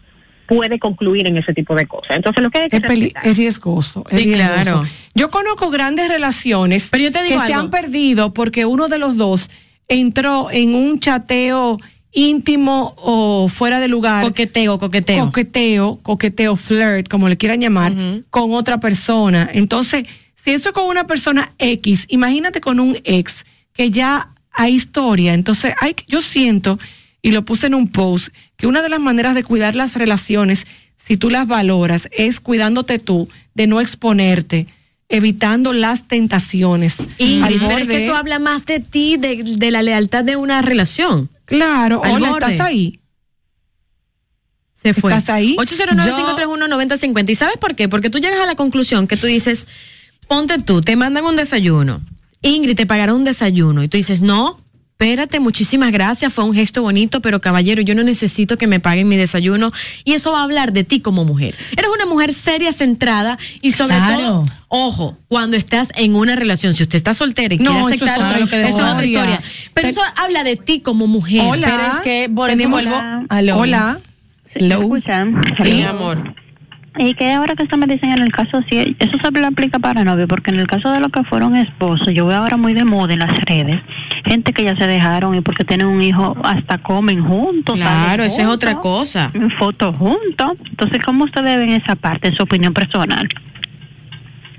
puede concluir en ese tipo de cosas. Entonces, lo que hay que Es, es riesgoso. es Sí, riesgoso. claro. Yo conozco grandes relaciones Pero yo te digo que se han perdido porque uno de los dos entró en un chateo íntimo o fuera de lugar. Coqueteo, coqueteo. Coqueteo, coqueteo, flirt, como le quieran llamar, con otra persona. Entonces, si eso es con una persona X, imagínate con un ex que ya hay historia. Entonces, hay, que- yo siento, y lo puse en un post, que una de las maneras de cuidar las relaciones, si tú las valoras, es cuidándote tú de no exponerte, evitando las tentaciones. Ingrid, Al pero es que eso habla más de ti, de, de la lealtad de una relación. Claro, al hola, borde. ¿estás ahí? Se fue. ¿Estás ahí? 809-531-9050. ¿Y sabes por qué? Porque tú llegas a la conclusión que tú dices, ponte tú, te mandan un desayuno. Ingrid te pagará un desayuno. Y tú dices, no, espérate, muchísimas gracias, fue un gesto bonito, pero caballero, yo no necesito que me paguen mi desayuno. Y eso va a hablar de ti como mujer. Eres una mujer seria, centrada y sobre Claro. todo, ojo, cuando estás en una relación, si usted está soltera y No, quiere eso es aceptar, otra eso es otra historia. Pero eso habla de ti como mujer. Hola. Pero es que por Tenemos-. Aló. Hola. Hello. escuchan? Sí, amor. Y que ahora que usted me dicen en el caso, sí, eso se aplica para novio, porque en el caso de los que fueron esposos, yo veo ahora muy de moda en las redes, gente que ya se dejaron y porque tienen un hijo hasta comen juntos. Claro, eso es otra cosa. en Fotos juntos. Entonces, ¿cómo ustedes ven esa parte, su opinión personal?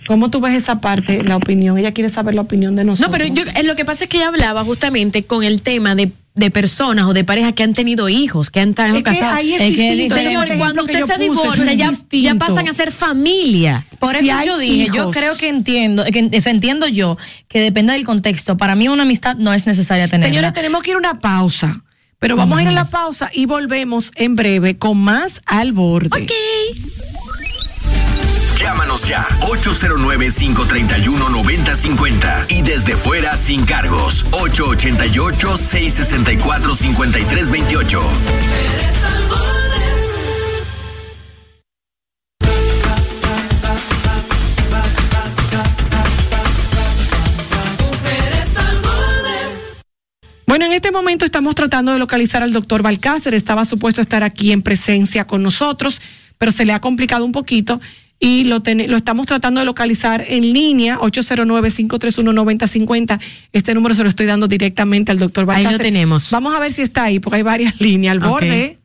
¿Cómo tú ves esa parte, la opinión? Ella quiere saber la opinión de nosotros. No, pero yo, eh, lo que pasa es que ella hablaba justamente con el tema de, de personas o de parejas que han tenido hijos, que han estado casados. es Es que señor, cuando usted se divorcia, ya, pasan a ser familia. Por Si eso yo dije, yo creo que entiendo, que entiendo yo que depende del contexto. Para mí una amistad no es necesaria tenerla. Señores, tenemos que ir a una pausa. Pero vamos a ir a la pausa y volvemos en breve con más al borde. Llámanos ya 809-531-9050 y desde fuera sin cargos 888-664-5328. Bueno, en este momento estamos tratando de localizar al doctor Balcácer. Estaba supuesto estar aquí en presencia con nosotros, pero se le ha complicado un poquito y lo, ten- lo estamos tratando de localizar en línea, 809-531-9050. Este número se lo estoy dando directamente al doctor Ahí Balcácer. lo tenemos. Vamos a ver si está ahí, porque hay varias [LAUGHS] líneas al borde.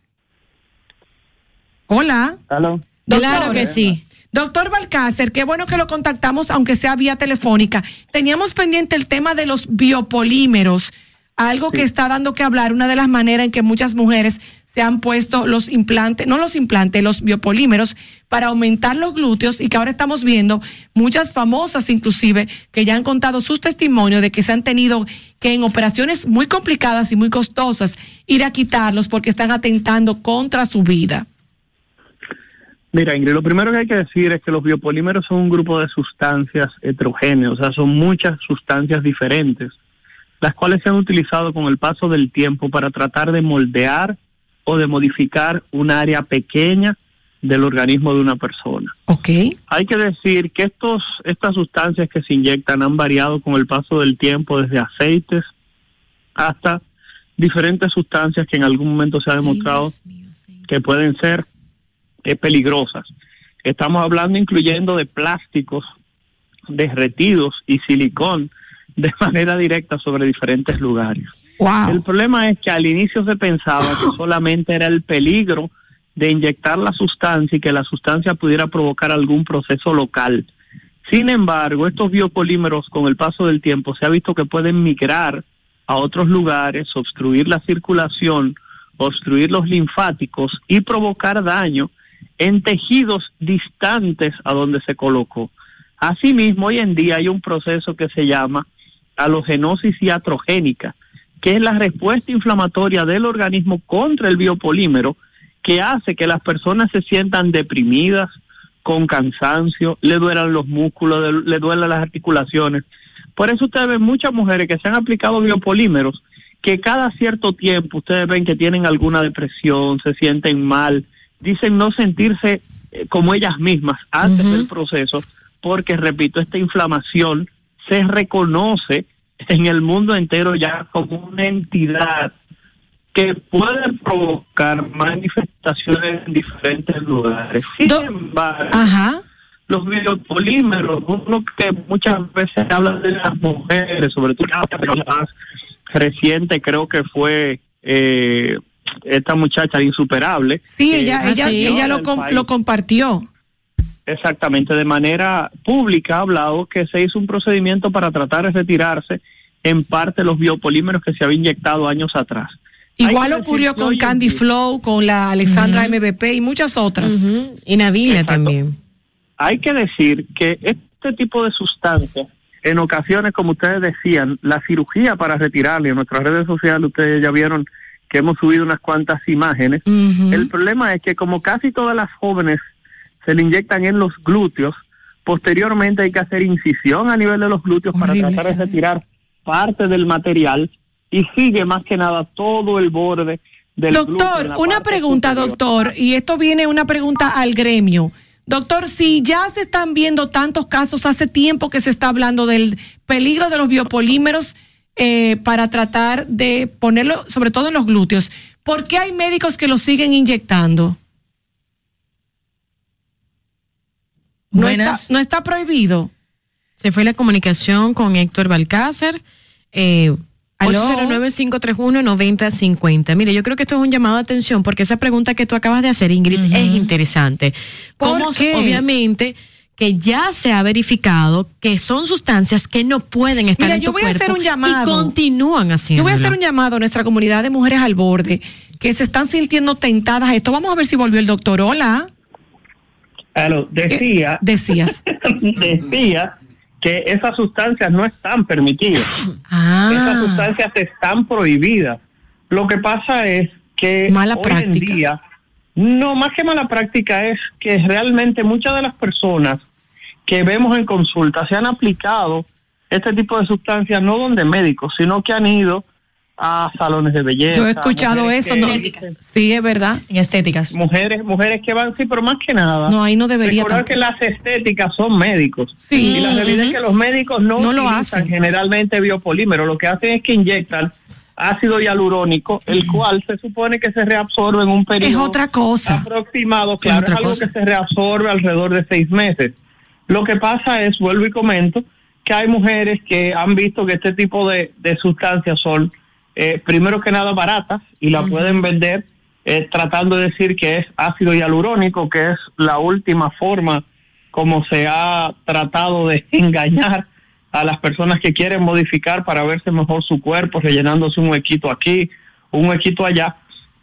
Hola. Aló. Claro que sí. Doctor Balcácer, qué bueno que lo contactamos, aunque sea vía telefónica. Teníamos pendiente el tema de los biopolímeros, algo que está dando que hablar, una de las maneras en que muchas mujeres se han puesto los implantes, no los implantes, los biopolímeros para aumentar los glúteos y que ahora estamos viendo muchas famosas inclusive que ya han contado sus testimonios de que se han tenido que en operaciones muy complicadas y muy costosas ir a quitarlos porque están atentando contra su vida. Mira, Ingrid, lo primero que hay que decir es que los biopolímeros son un grupo de sustancias heterogéneas, o sea, son muchas sustancias diferentes, las cuales se han utilizado con el paso del tiempo para tratar de moldear o de modificar un área pequeña del organismo de una persona. Ok. Hay que decir que estos, estas sustancias que se inyectan han variado con el paso del tiempo, desde aceites hasta diferentes sustancias que en algún momento se ha demostrado que pueden ser eh, peligrosas. Estamos hablando incluyendo de plásticos derretidos y silicón de [LAUGHS] manera directa sobre diferentes lugares. El problema es que al inicio se pensaba que [GASPS] solamente era el peligro de inyectar la sustancia y que la sustancia pudiera provocar algún proceso local. Sin embargo, estos biopolímeros con el paso del tiempo se ha visto que pueden migrar a otros lugares, obstruir la circulación, obstruir los linfáticos y provocar daño en tejidos distantes a donde se colocó. Asimismo, hoy en día hay un proceso que se llama halogenosis iatrogénica, que es la respuesta inflamatoria del organismo contra el biopolímero que hace que las personas se sientan deprimidas, con cansancio, le duelan los músculos, le duelan las articulaciones. Por eso ustedes ven muchas mujeres que se han aplicado biopolímeros, que cada cierto tiempo ustedes ven que tienen alguna depresión, se sienten mal, dicen no sentirse eh, como ellas mismas antes del proceso, porque repito, esta inflamación se reconoce en el mundo entero ya como una entidad que puede provocar manifestaciones en diferentes lugares. Sin embargo, los biopolímeros, uno que muchas veces habla de las mujeres, sobre todo la más reciente creo que fue eh, esta muchacha insuperable. Sí, ella, ella, ella lo, com- país. lo compartió. Exactamente, de manera pública ha hablado que se hizo un procedimiento para tratar de retirarse en parte los biopolímeros que se había inyectado años atrás. Igual ocurrió con en Candy día- Flow, con la Alexandra MVP y muchas otras. Y Exacto. también. Hay que decir que este tipo de sustancias, en ocasiones, como ustedes decían, la cirugía para retirarle, en nuestras redes sociales ustedes ya vieron que hemos subido unas cuantas imágenes. El problema es que como casi todas las jóvenes se le inyectan en los glúteos, posteriormente hay que hacer incisión a nivel de los glúteos para tratar de retirar parte del material y sigue más que nada todo el borde del Doctor, una pregunta, superior. doctor, y esto viene una pregunta al gremio. Doctor, si ya se están viendo tantos casos, hace tiempo que se está hablando del peligro de los biopolímeros eh, para tratar de ponerlo, sobre todo en los glúteos, ¿por qué hay médicos que los siguen inyectando? No está, no está prohibido. Se fue la comunicación con Héctor Balcácer. Eh, Aló. 809-531-9050. Mire, yo creo que esto es un llamado de atención porque esa pregunta que tú acabas de hacer, Ingrid, es interesante. ¿Por Como qué? obviamente que ya se ha verificado que son sustancias que no pueden estar Mira, en yo tu voy a hacer un llamado. y continúan haciendo. Yo voy a hacer un llamado a nuestra comunidad de mujeres al borde que se están sintiendo tentadas a esto. Vamos a ver si volvió el doctor. Hola. Claro, decía, decías, [LAUGHS] decía que esas sustancias no están permitidas. [CLEARS THROAT] Ah. Esas sustancias están prohibidas. Lo que pasa es que Mala hoy práctica. en día, no más que mala práctica es que realmente muchas de las personas que vemos en consulta se han aplicado este tipo de sustancias no donde médicos, sino que han ido a salones de belleza. yo he escuchado eso. que- ¿no? Sí, es verdad. En estéticas. Mujeres, mujeres que van, sí, pero más que nada. No, ahí no debería Recordar tampoco. que las estéticas son médicos. Sí. Y la realidad es que los médicos no, No lo utilizan hacen. generalmente biopolímero. Lo que hacen es que inyectan ácido hialurónico, el cual se supone que se reabsorbe en un periodo Es otra cosa. aproximado. Claro, es, otra algo cosa. que se reabsorbe alrededor de seis meses. Lo que pasa es, vuelvo y comento, que hay mujeres que han visto que este tipo de, de sustancias son, eh, primero que nada, baratas y la pueden vender eh, tratando de decir que es ácido hialurónico, que es la última forma como se ha tratado de [LAUGHS] engañar a las personas que quieren modificar para verse mejor su cuerpo, rellenándose un huequito aquí, un huequito allá.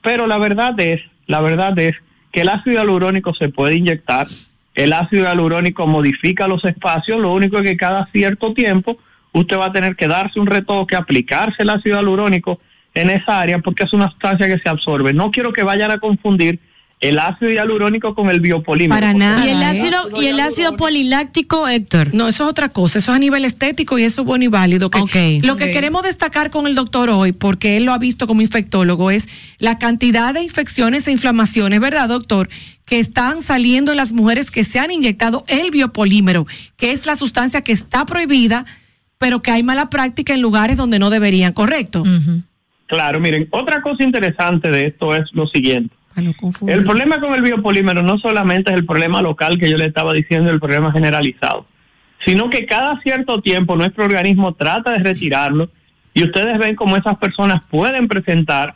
Pero la verdad es, la verdad es que el ácido hialurónico se puede inyectar, el ácido hialurónico modifica los espacios, lo único es que cada cierto tiempo usted va a tener que darse un retoque, aplicarse el ácido hialurónico en esa área porque es una sustancia que se absorbe. No quiero que vayan a confundir el ácido hialurónico con el biopolímero. Para nada. Y el ¿eh? ácido, y el ácido poliláctico, Héctor. No, eso es otra cosa, eso es a nivel estético y eso es bueno y válido. Que. Lo que queremos destacar con el doctor hoy, porque él lo ha visto como infectólogo, es la cantidad de infecciones e inflamaciones, ¿verdad, doctor? Que están saliendo en las mujeres que se han inyectado el biopolímero, que es la sustancia que está prohibida, pero que hay mala práctica en lugares donde no deberían, ¿correcto? Claro, miren, otra cosa interesante de esto es lo siguiente. El problema con el biopolímero no solamente es el problema local que yo le estaba diciendo, el problema generalizado, sino que cada cierto tiempo nuestro organismo trata de retirarlo y ustedes ven cómo esas personas pueden presentar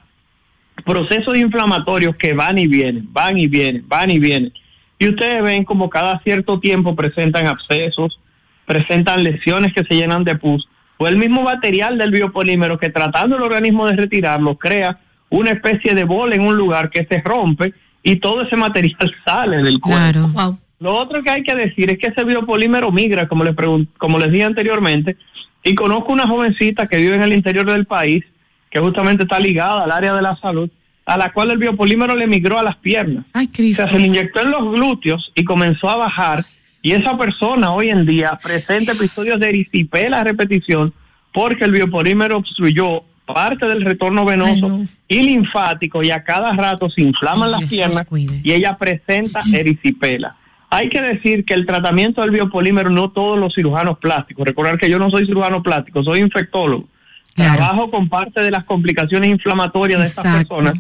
procesos inflamatorios que van y vienen, van y vienen, van y vienen. Y ustedes ven como cada cierto tiempo presentan abscesos, presentan lesiones que se llenan de pus, o el mismo material del biopolímero que tratando el organismo de retirarlo crea una especie de bola en un lugar que se rompe y todo ese material sale del cuerpo. Claro. Lo otro que hay que decir es que ese biopolímero migra, como les, pregun- como les dije anteriormente, y conozco una jovencita que vive en el interior del país, que justamente está ligada al área de la salud, a la cual el biopolímero le migró a las piernas. Ay, O Cristo. sea, se le inyectó en los glúteos y comenzó a bajar. Y esa persona hoy en día presenta episodios de erisipela a repetición porque el biopolímero obstruyó parte del retorno venoso y linfático y a cada rato se inflaman las piernas y ella presenta erisipela. Hay que decir que el tratamiento del biopolímero no todos los cirujanos plásticos. Recordar que yo no soy cirujano plástico, soy infectólogo. Trabajo con parte de las complicaciones inflamatorias de estas personas,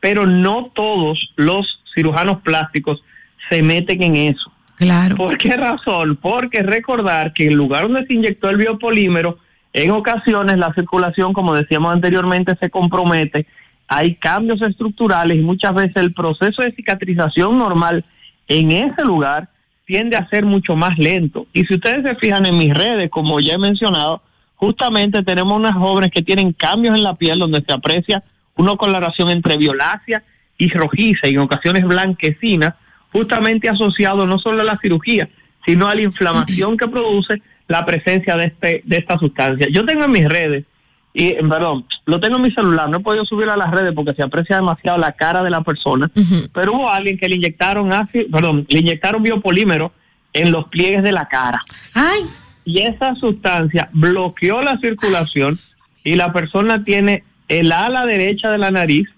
pero no todos los cirujanos plásticos se meten en eso. Claro. ¿Por qué razón? Porque recordar que el lugar donde se inyectó el biopolímero, en ocasiones la circulación, como decíamos anteriormente, se compromete, hay cambios estructurales y muchas veces el proceso de cicatrización normal en ese lugar tiende a ser mucho más lento. Y si ustedes se fijan en mis redes, como ya he mencionado, justamente tenemos unas jóvenes que tienen cambios en la piel donde se aprecia una coloración entre violácea y rojiza y en ocasiones blanquecina, justamente asociado no solo a la cirugía, sino a la inflamación que produce la presencia de este de esta sustancia. Yo tengo en mis redes y eh, perdón, lo tengo en mi celular, no he podido subirlo a las redes porque se aprecia demasiado la cara de la persona, pero hubo alguien que le inyectaron ácido, perdón, le inyectaron biopolímero en los pliegues de la cara. Ay, Y esa sustancia bloqueó la circulación y la persona tiene el ala derecha de la nariz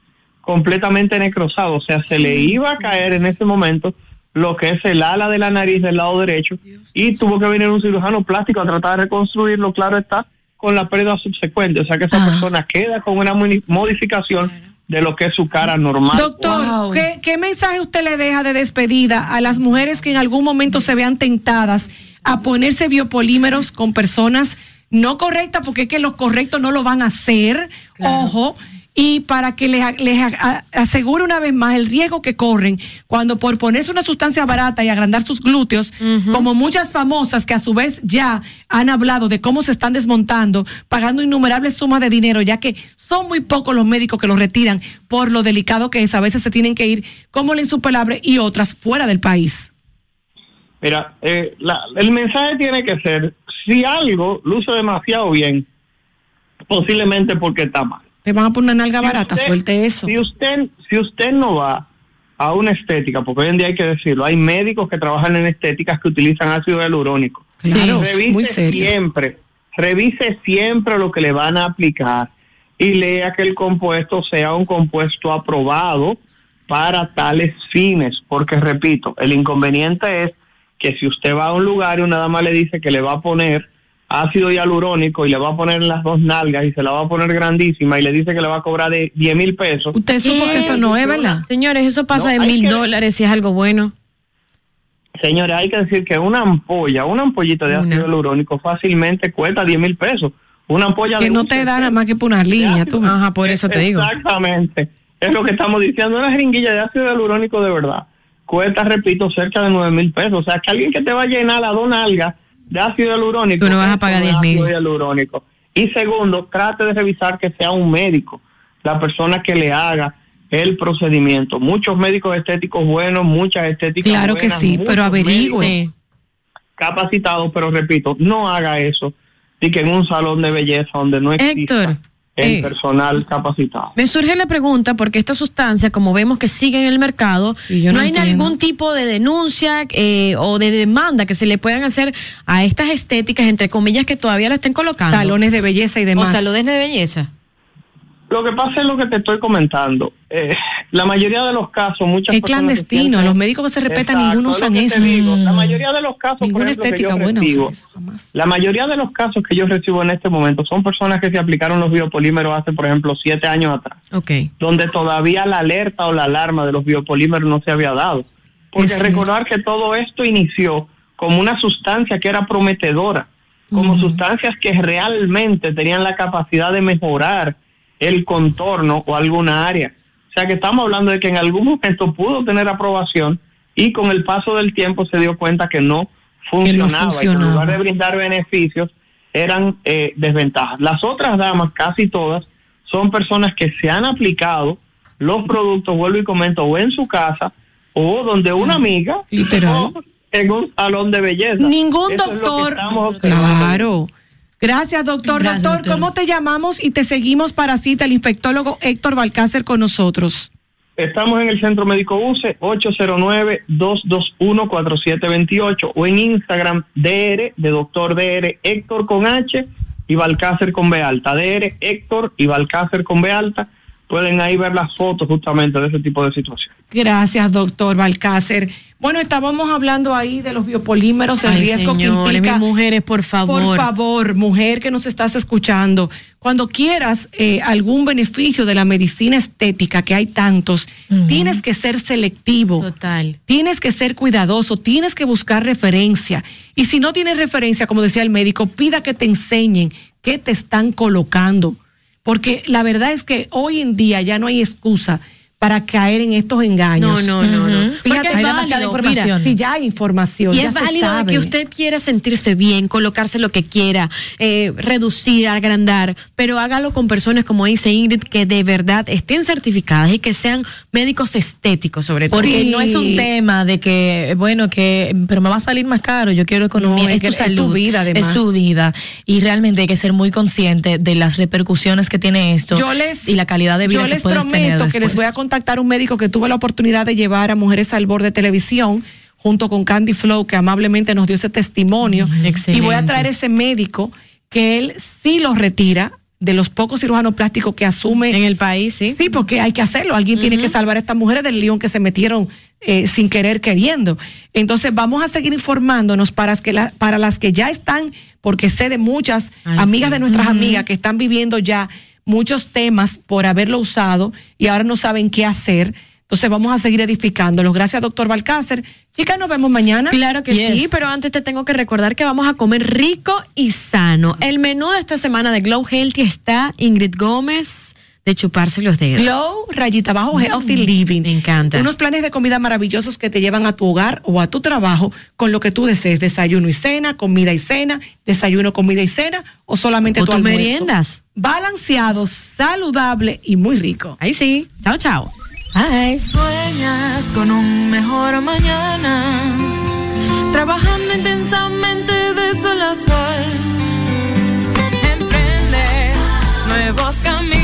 completamente necrosado, o sea, se le iba a caer en ese momento lo que es el ala de la nariz del lado derecho y tuvo que venir un cirujano plástico a tratar de reconstruirlo, claro está, con la pérdida subsecuente, o sea que esa persona queda con una modificación de lo que es su cara normal. Doctor, ¿qué, qué mensaje usted le deja de despedida a las mujeres que en algún momento se vean tentadas a ponerse biopolímeros con personas no correcta porque es que los correctos no lo van a hacer, ojo, y para que les, asegure una vez más el riesgo que corren cuando por ponerse una sustancia barata y agrandar sus glúteos, como muchas famosas que a su vez ya han hablado de cómo se están desmontando, pagando innumerables sumas de dinero, ya que son muy pocos los médicos que los retiran por lo delicado que es, a veces se tienen que ir como la insupelable y otras fuera del país. Mira, eh, la- el mensaje tiene que ser, si algo luce demasiado bien, posiblemente porque está mal. Te van a poner una nalga barata, usted- suelte eso. Si usted, si usted no va a una estética, porque hoy en día hay que decirlo, hay médicos que trabajan en estéticas que utilizan ácido hialurónico. Claro, revise muy siempre, revise siempre lo que le van a aplicar y lea que el compuesto sea un compuesto aprobado para tales fines, porque repito, el inconveniente es que si usted va a un lugar y una dama le dice que le va a poner ácido hialurónico y le va a poner en las dos nalgas y se la va a poner grandísima y le dice que le va a cobrar de 10 mil pesos. Usted supo que eso no es, ¿verdad? Señores, eso pasa No, de mil que- dólares si es algo bueno. Señores, hay que decir que una ampolla, una ampollita de ácido hialurónico fácilmente cuesta 10 mil pesos. Una ampolla Que de no te da nada más que por una línea, tú. Ajá, por eso te digo. Exactamente. Es lo que estamos diciendo. Una jeringuilla de ácido hialurónico de verdad cuesta, repito, cerca de 9 mil pesos. O sea, que alguien que te va a llenar las dos nalgas de ácido hialurónico. Tú no vas a pagar es 10 mil. hialurónico. Y segundo, trate de revisar que sea un médico, la persona que le haga el procedimiento. Muchos médicos estéticos buenos, muchas estéticas Claro que sí, pero averigüe. capacitados, pero repito, no haga eso. Y que en un salón de belleza donde no exista Héctor, el eh, personal capacitado. Me surge la pregunta porque esta sustancia, como vemos que sigue en el mercado, yo no, no hay entiendo. ningún tipo de denuncia eh, o de demanda que se le puedan hacer a estas estéticas, entre comillas, que todavía la estén colocando. Salones de belleza y demás. O salones de belleza. Lo que pasa es lo que te estoy comentando. Eh, la mayoría de los casos, muchas Es personas clandestino, los médicos que se respetan, Exacto, ninguno usan eso. digo. La mayoría de los casos, por Ninguna ejemplo, que estética yo buena recibo, usa eso, la mayoría de los casos que yo recibo en este momento son personas que se aplicaron los biopolímeros hace, por ejemplo, siete años atrás, Ok. donde todavía la alerta o la alarma de los biopolímeros no se había dado. Porque Es recordar que todo esto inició como una sustancia que era prometedora, como sustancias que realmente tenían la capacidad de mejorar el contorno o alguna área. O sea que estamos hablando de que en algún momento pudo tener aprobación y con el paso del tiempo se dio cuenta que no funcionaba, y que en lugar de brindar beneficios eran eh, desventajas. Las otras damas, casi todas, son personas que se han aplicado los productos, vuelvo y comento, o en su casa o donde una amiga Literal. o en un salón de belleza. Ningún Eso es lo que doctor. estamos observando. Claro. Gracias, doctor. Gracias, doctor, doctor. ¿cómo te llamamos y te seguimos para cita? El infectólogo Héctor Balcácer con nosotros. Estamos en el Centro Médico UCE 809-221-4728 o en Instagram DR de Doctor DR Héctor con H y Balcácer con B alta. DR Héctor y Balcácer con B alta. Pueden ahí ver las fotos justamente de ese tipo de situaciones. Gracias, doctor Balcácer. Bueno, estábamos hablando ahí de los biopolímeros, el Ay, riesgo señores, que implica. mis mujeres, por favor. Por favor, mujer que nos estás escuchando, cuando quieras eh, algún beneficio de la medicina estética, que hay tantos, tienes que ser selectivo. Total. Tienes que ser cuidadoso, tienes que buscar referencia. Y si no tienes referencia, como decía el médico, pida que te enseñen qué te están colocando. Porque la verdad es que hoy en día ya no hay excusa para caer en estos engaños. No, no, no, no. Fíjate, Porque es hay válido, demasiada mira, información. Si ya hay información, Y ya es se válido de sabe. que usted quiera sentirse bien, colocarse lo que quiera, eh, reducir, agrandar, pero hágalo con personas como dice Ingrid, que de verdad estén certificadas y que sean médicos estéticos sobre todo. Porque no es un tema de que, bueno, que, pero me va a salir más caro, yo quiero economía, No, es es, que tu es tu salud, vida, además. es su vida. Y realmente hay que ser muy consciente de las repercusiones que tiene esto Yo les, y la calidad de vida yo que les puedes tener prometo que les voy a contactar un médico que tuve la oportunidad de llevar a Mujeres al Borde Televisión junto con Candy Flow, que amablemente nos dio ese testimonio. Y voy a excelente. traer ese médico que él sí lo retira de los pocos cirujanos plásticos que asume. En el país, sí. Sí, porque hay que hacerlo. Alguien tiene que salvar a estas mujeres del lío en que se metieron eh, sin querer queriendo. Entonces vamos a seguir informándonos para, que la- para las que ya están, porque sé de muchas Ay, amigas sí. de nuestras amigas que están viviendo ya muchos temas por haberlo usado y ahora no saben qué hacer. Entonces vamos a seguir edificándolos. Gracias, doctor Balcácer. Chicas, nos vemos mañana. Claro que Yes. sí, pero antes te tengo que recordar que vamos a comer rico y sano. El menú de esta semana de Glow Healthy está Ingrid Gómez de chuparse los dedos. Glow, rayita abajo, Healthy Living. Me encanta. Unos planes de comida maravillosos que te llevan a tu hogar o a tu trabajo con lo que tú desees. Desayuno y cena, comida y cena, desayuno, comida y cena o solamente O tu tus almuerzo. meriendas. Balanceado, saludable y muy rico. Ahí sí. Chao, chao. Ay. Sueñas con un mejor mañana, trabajando intensamente de sol a sol. Emprendes nuevos caminos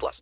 plus.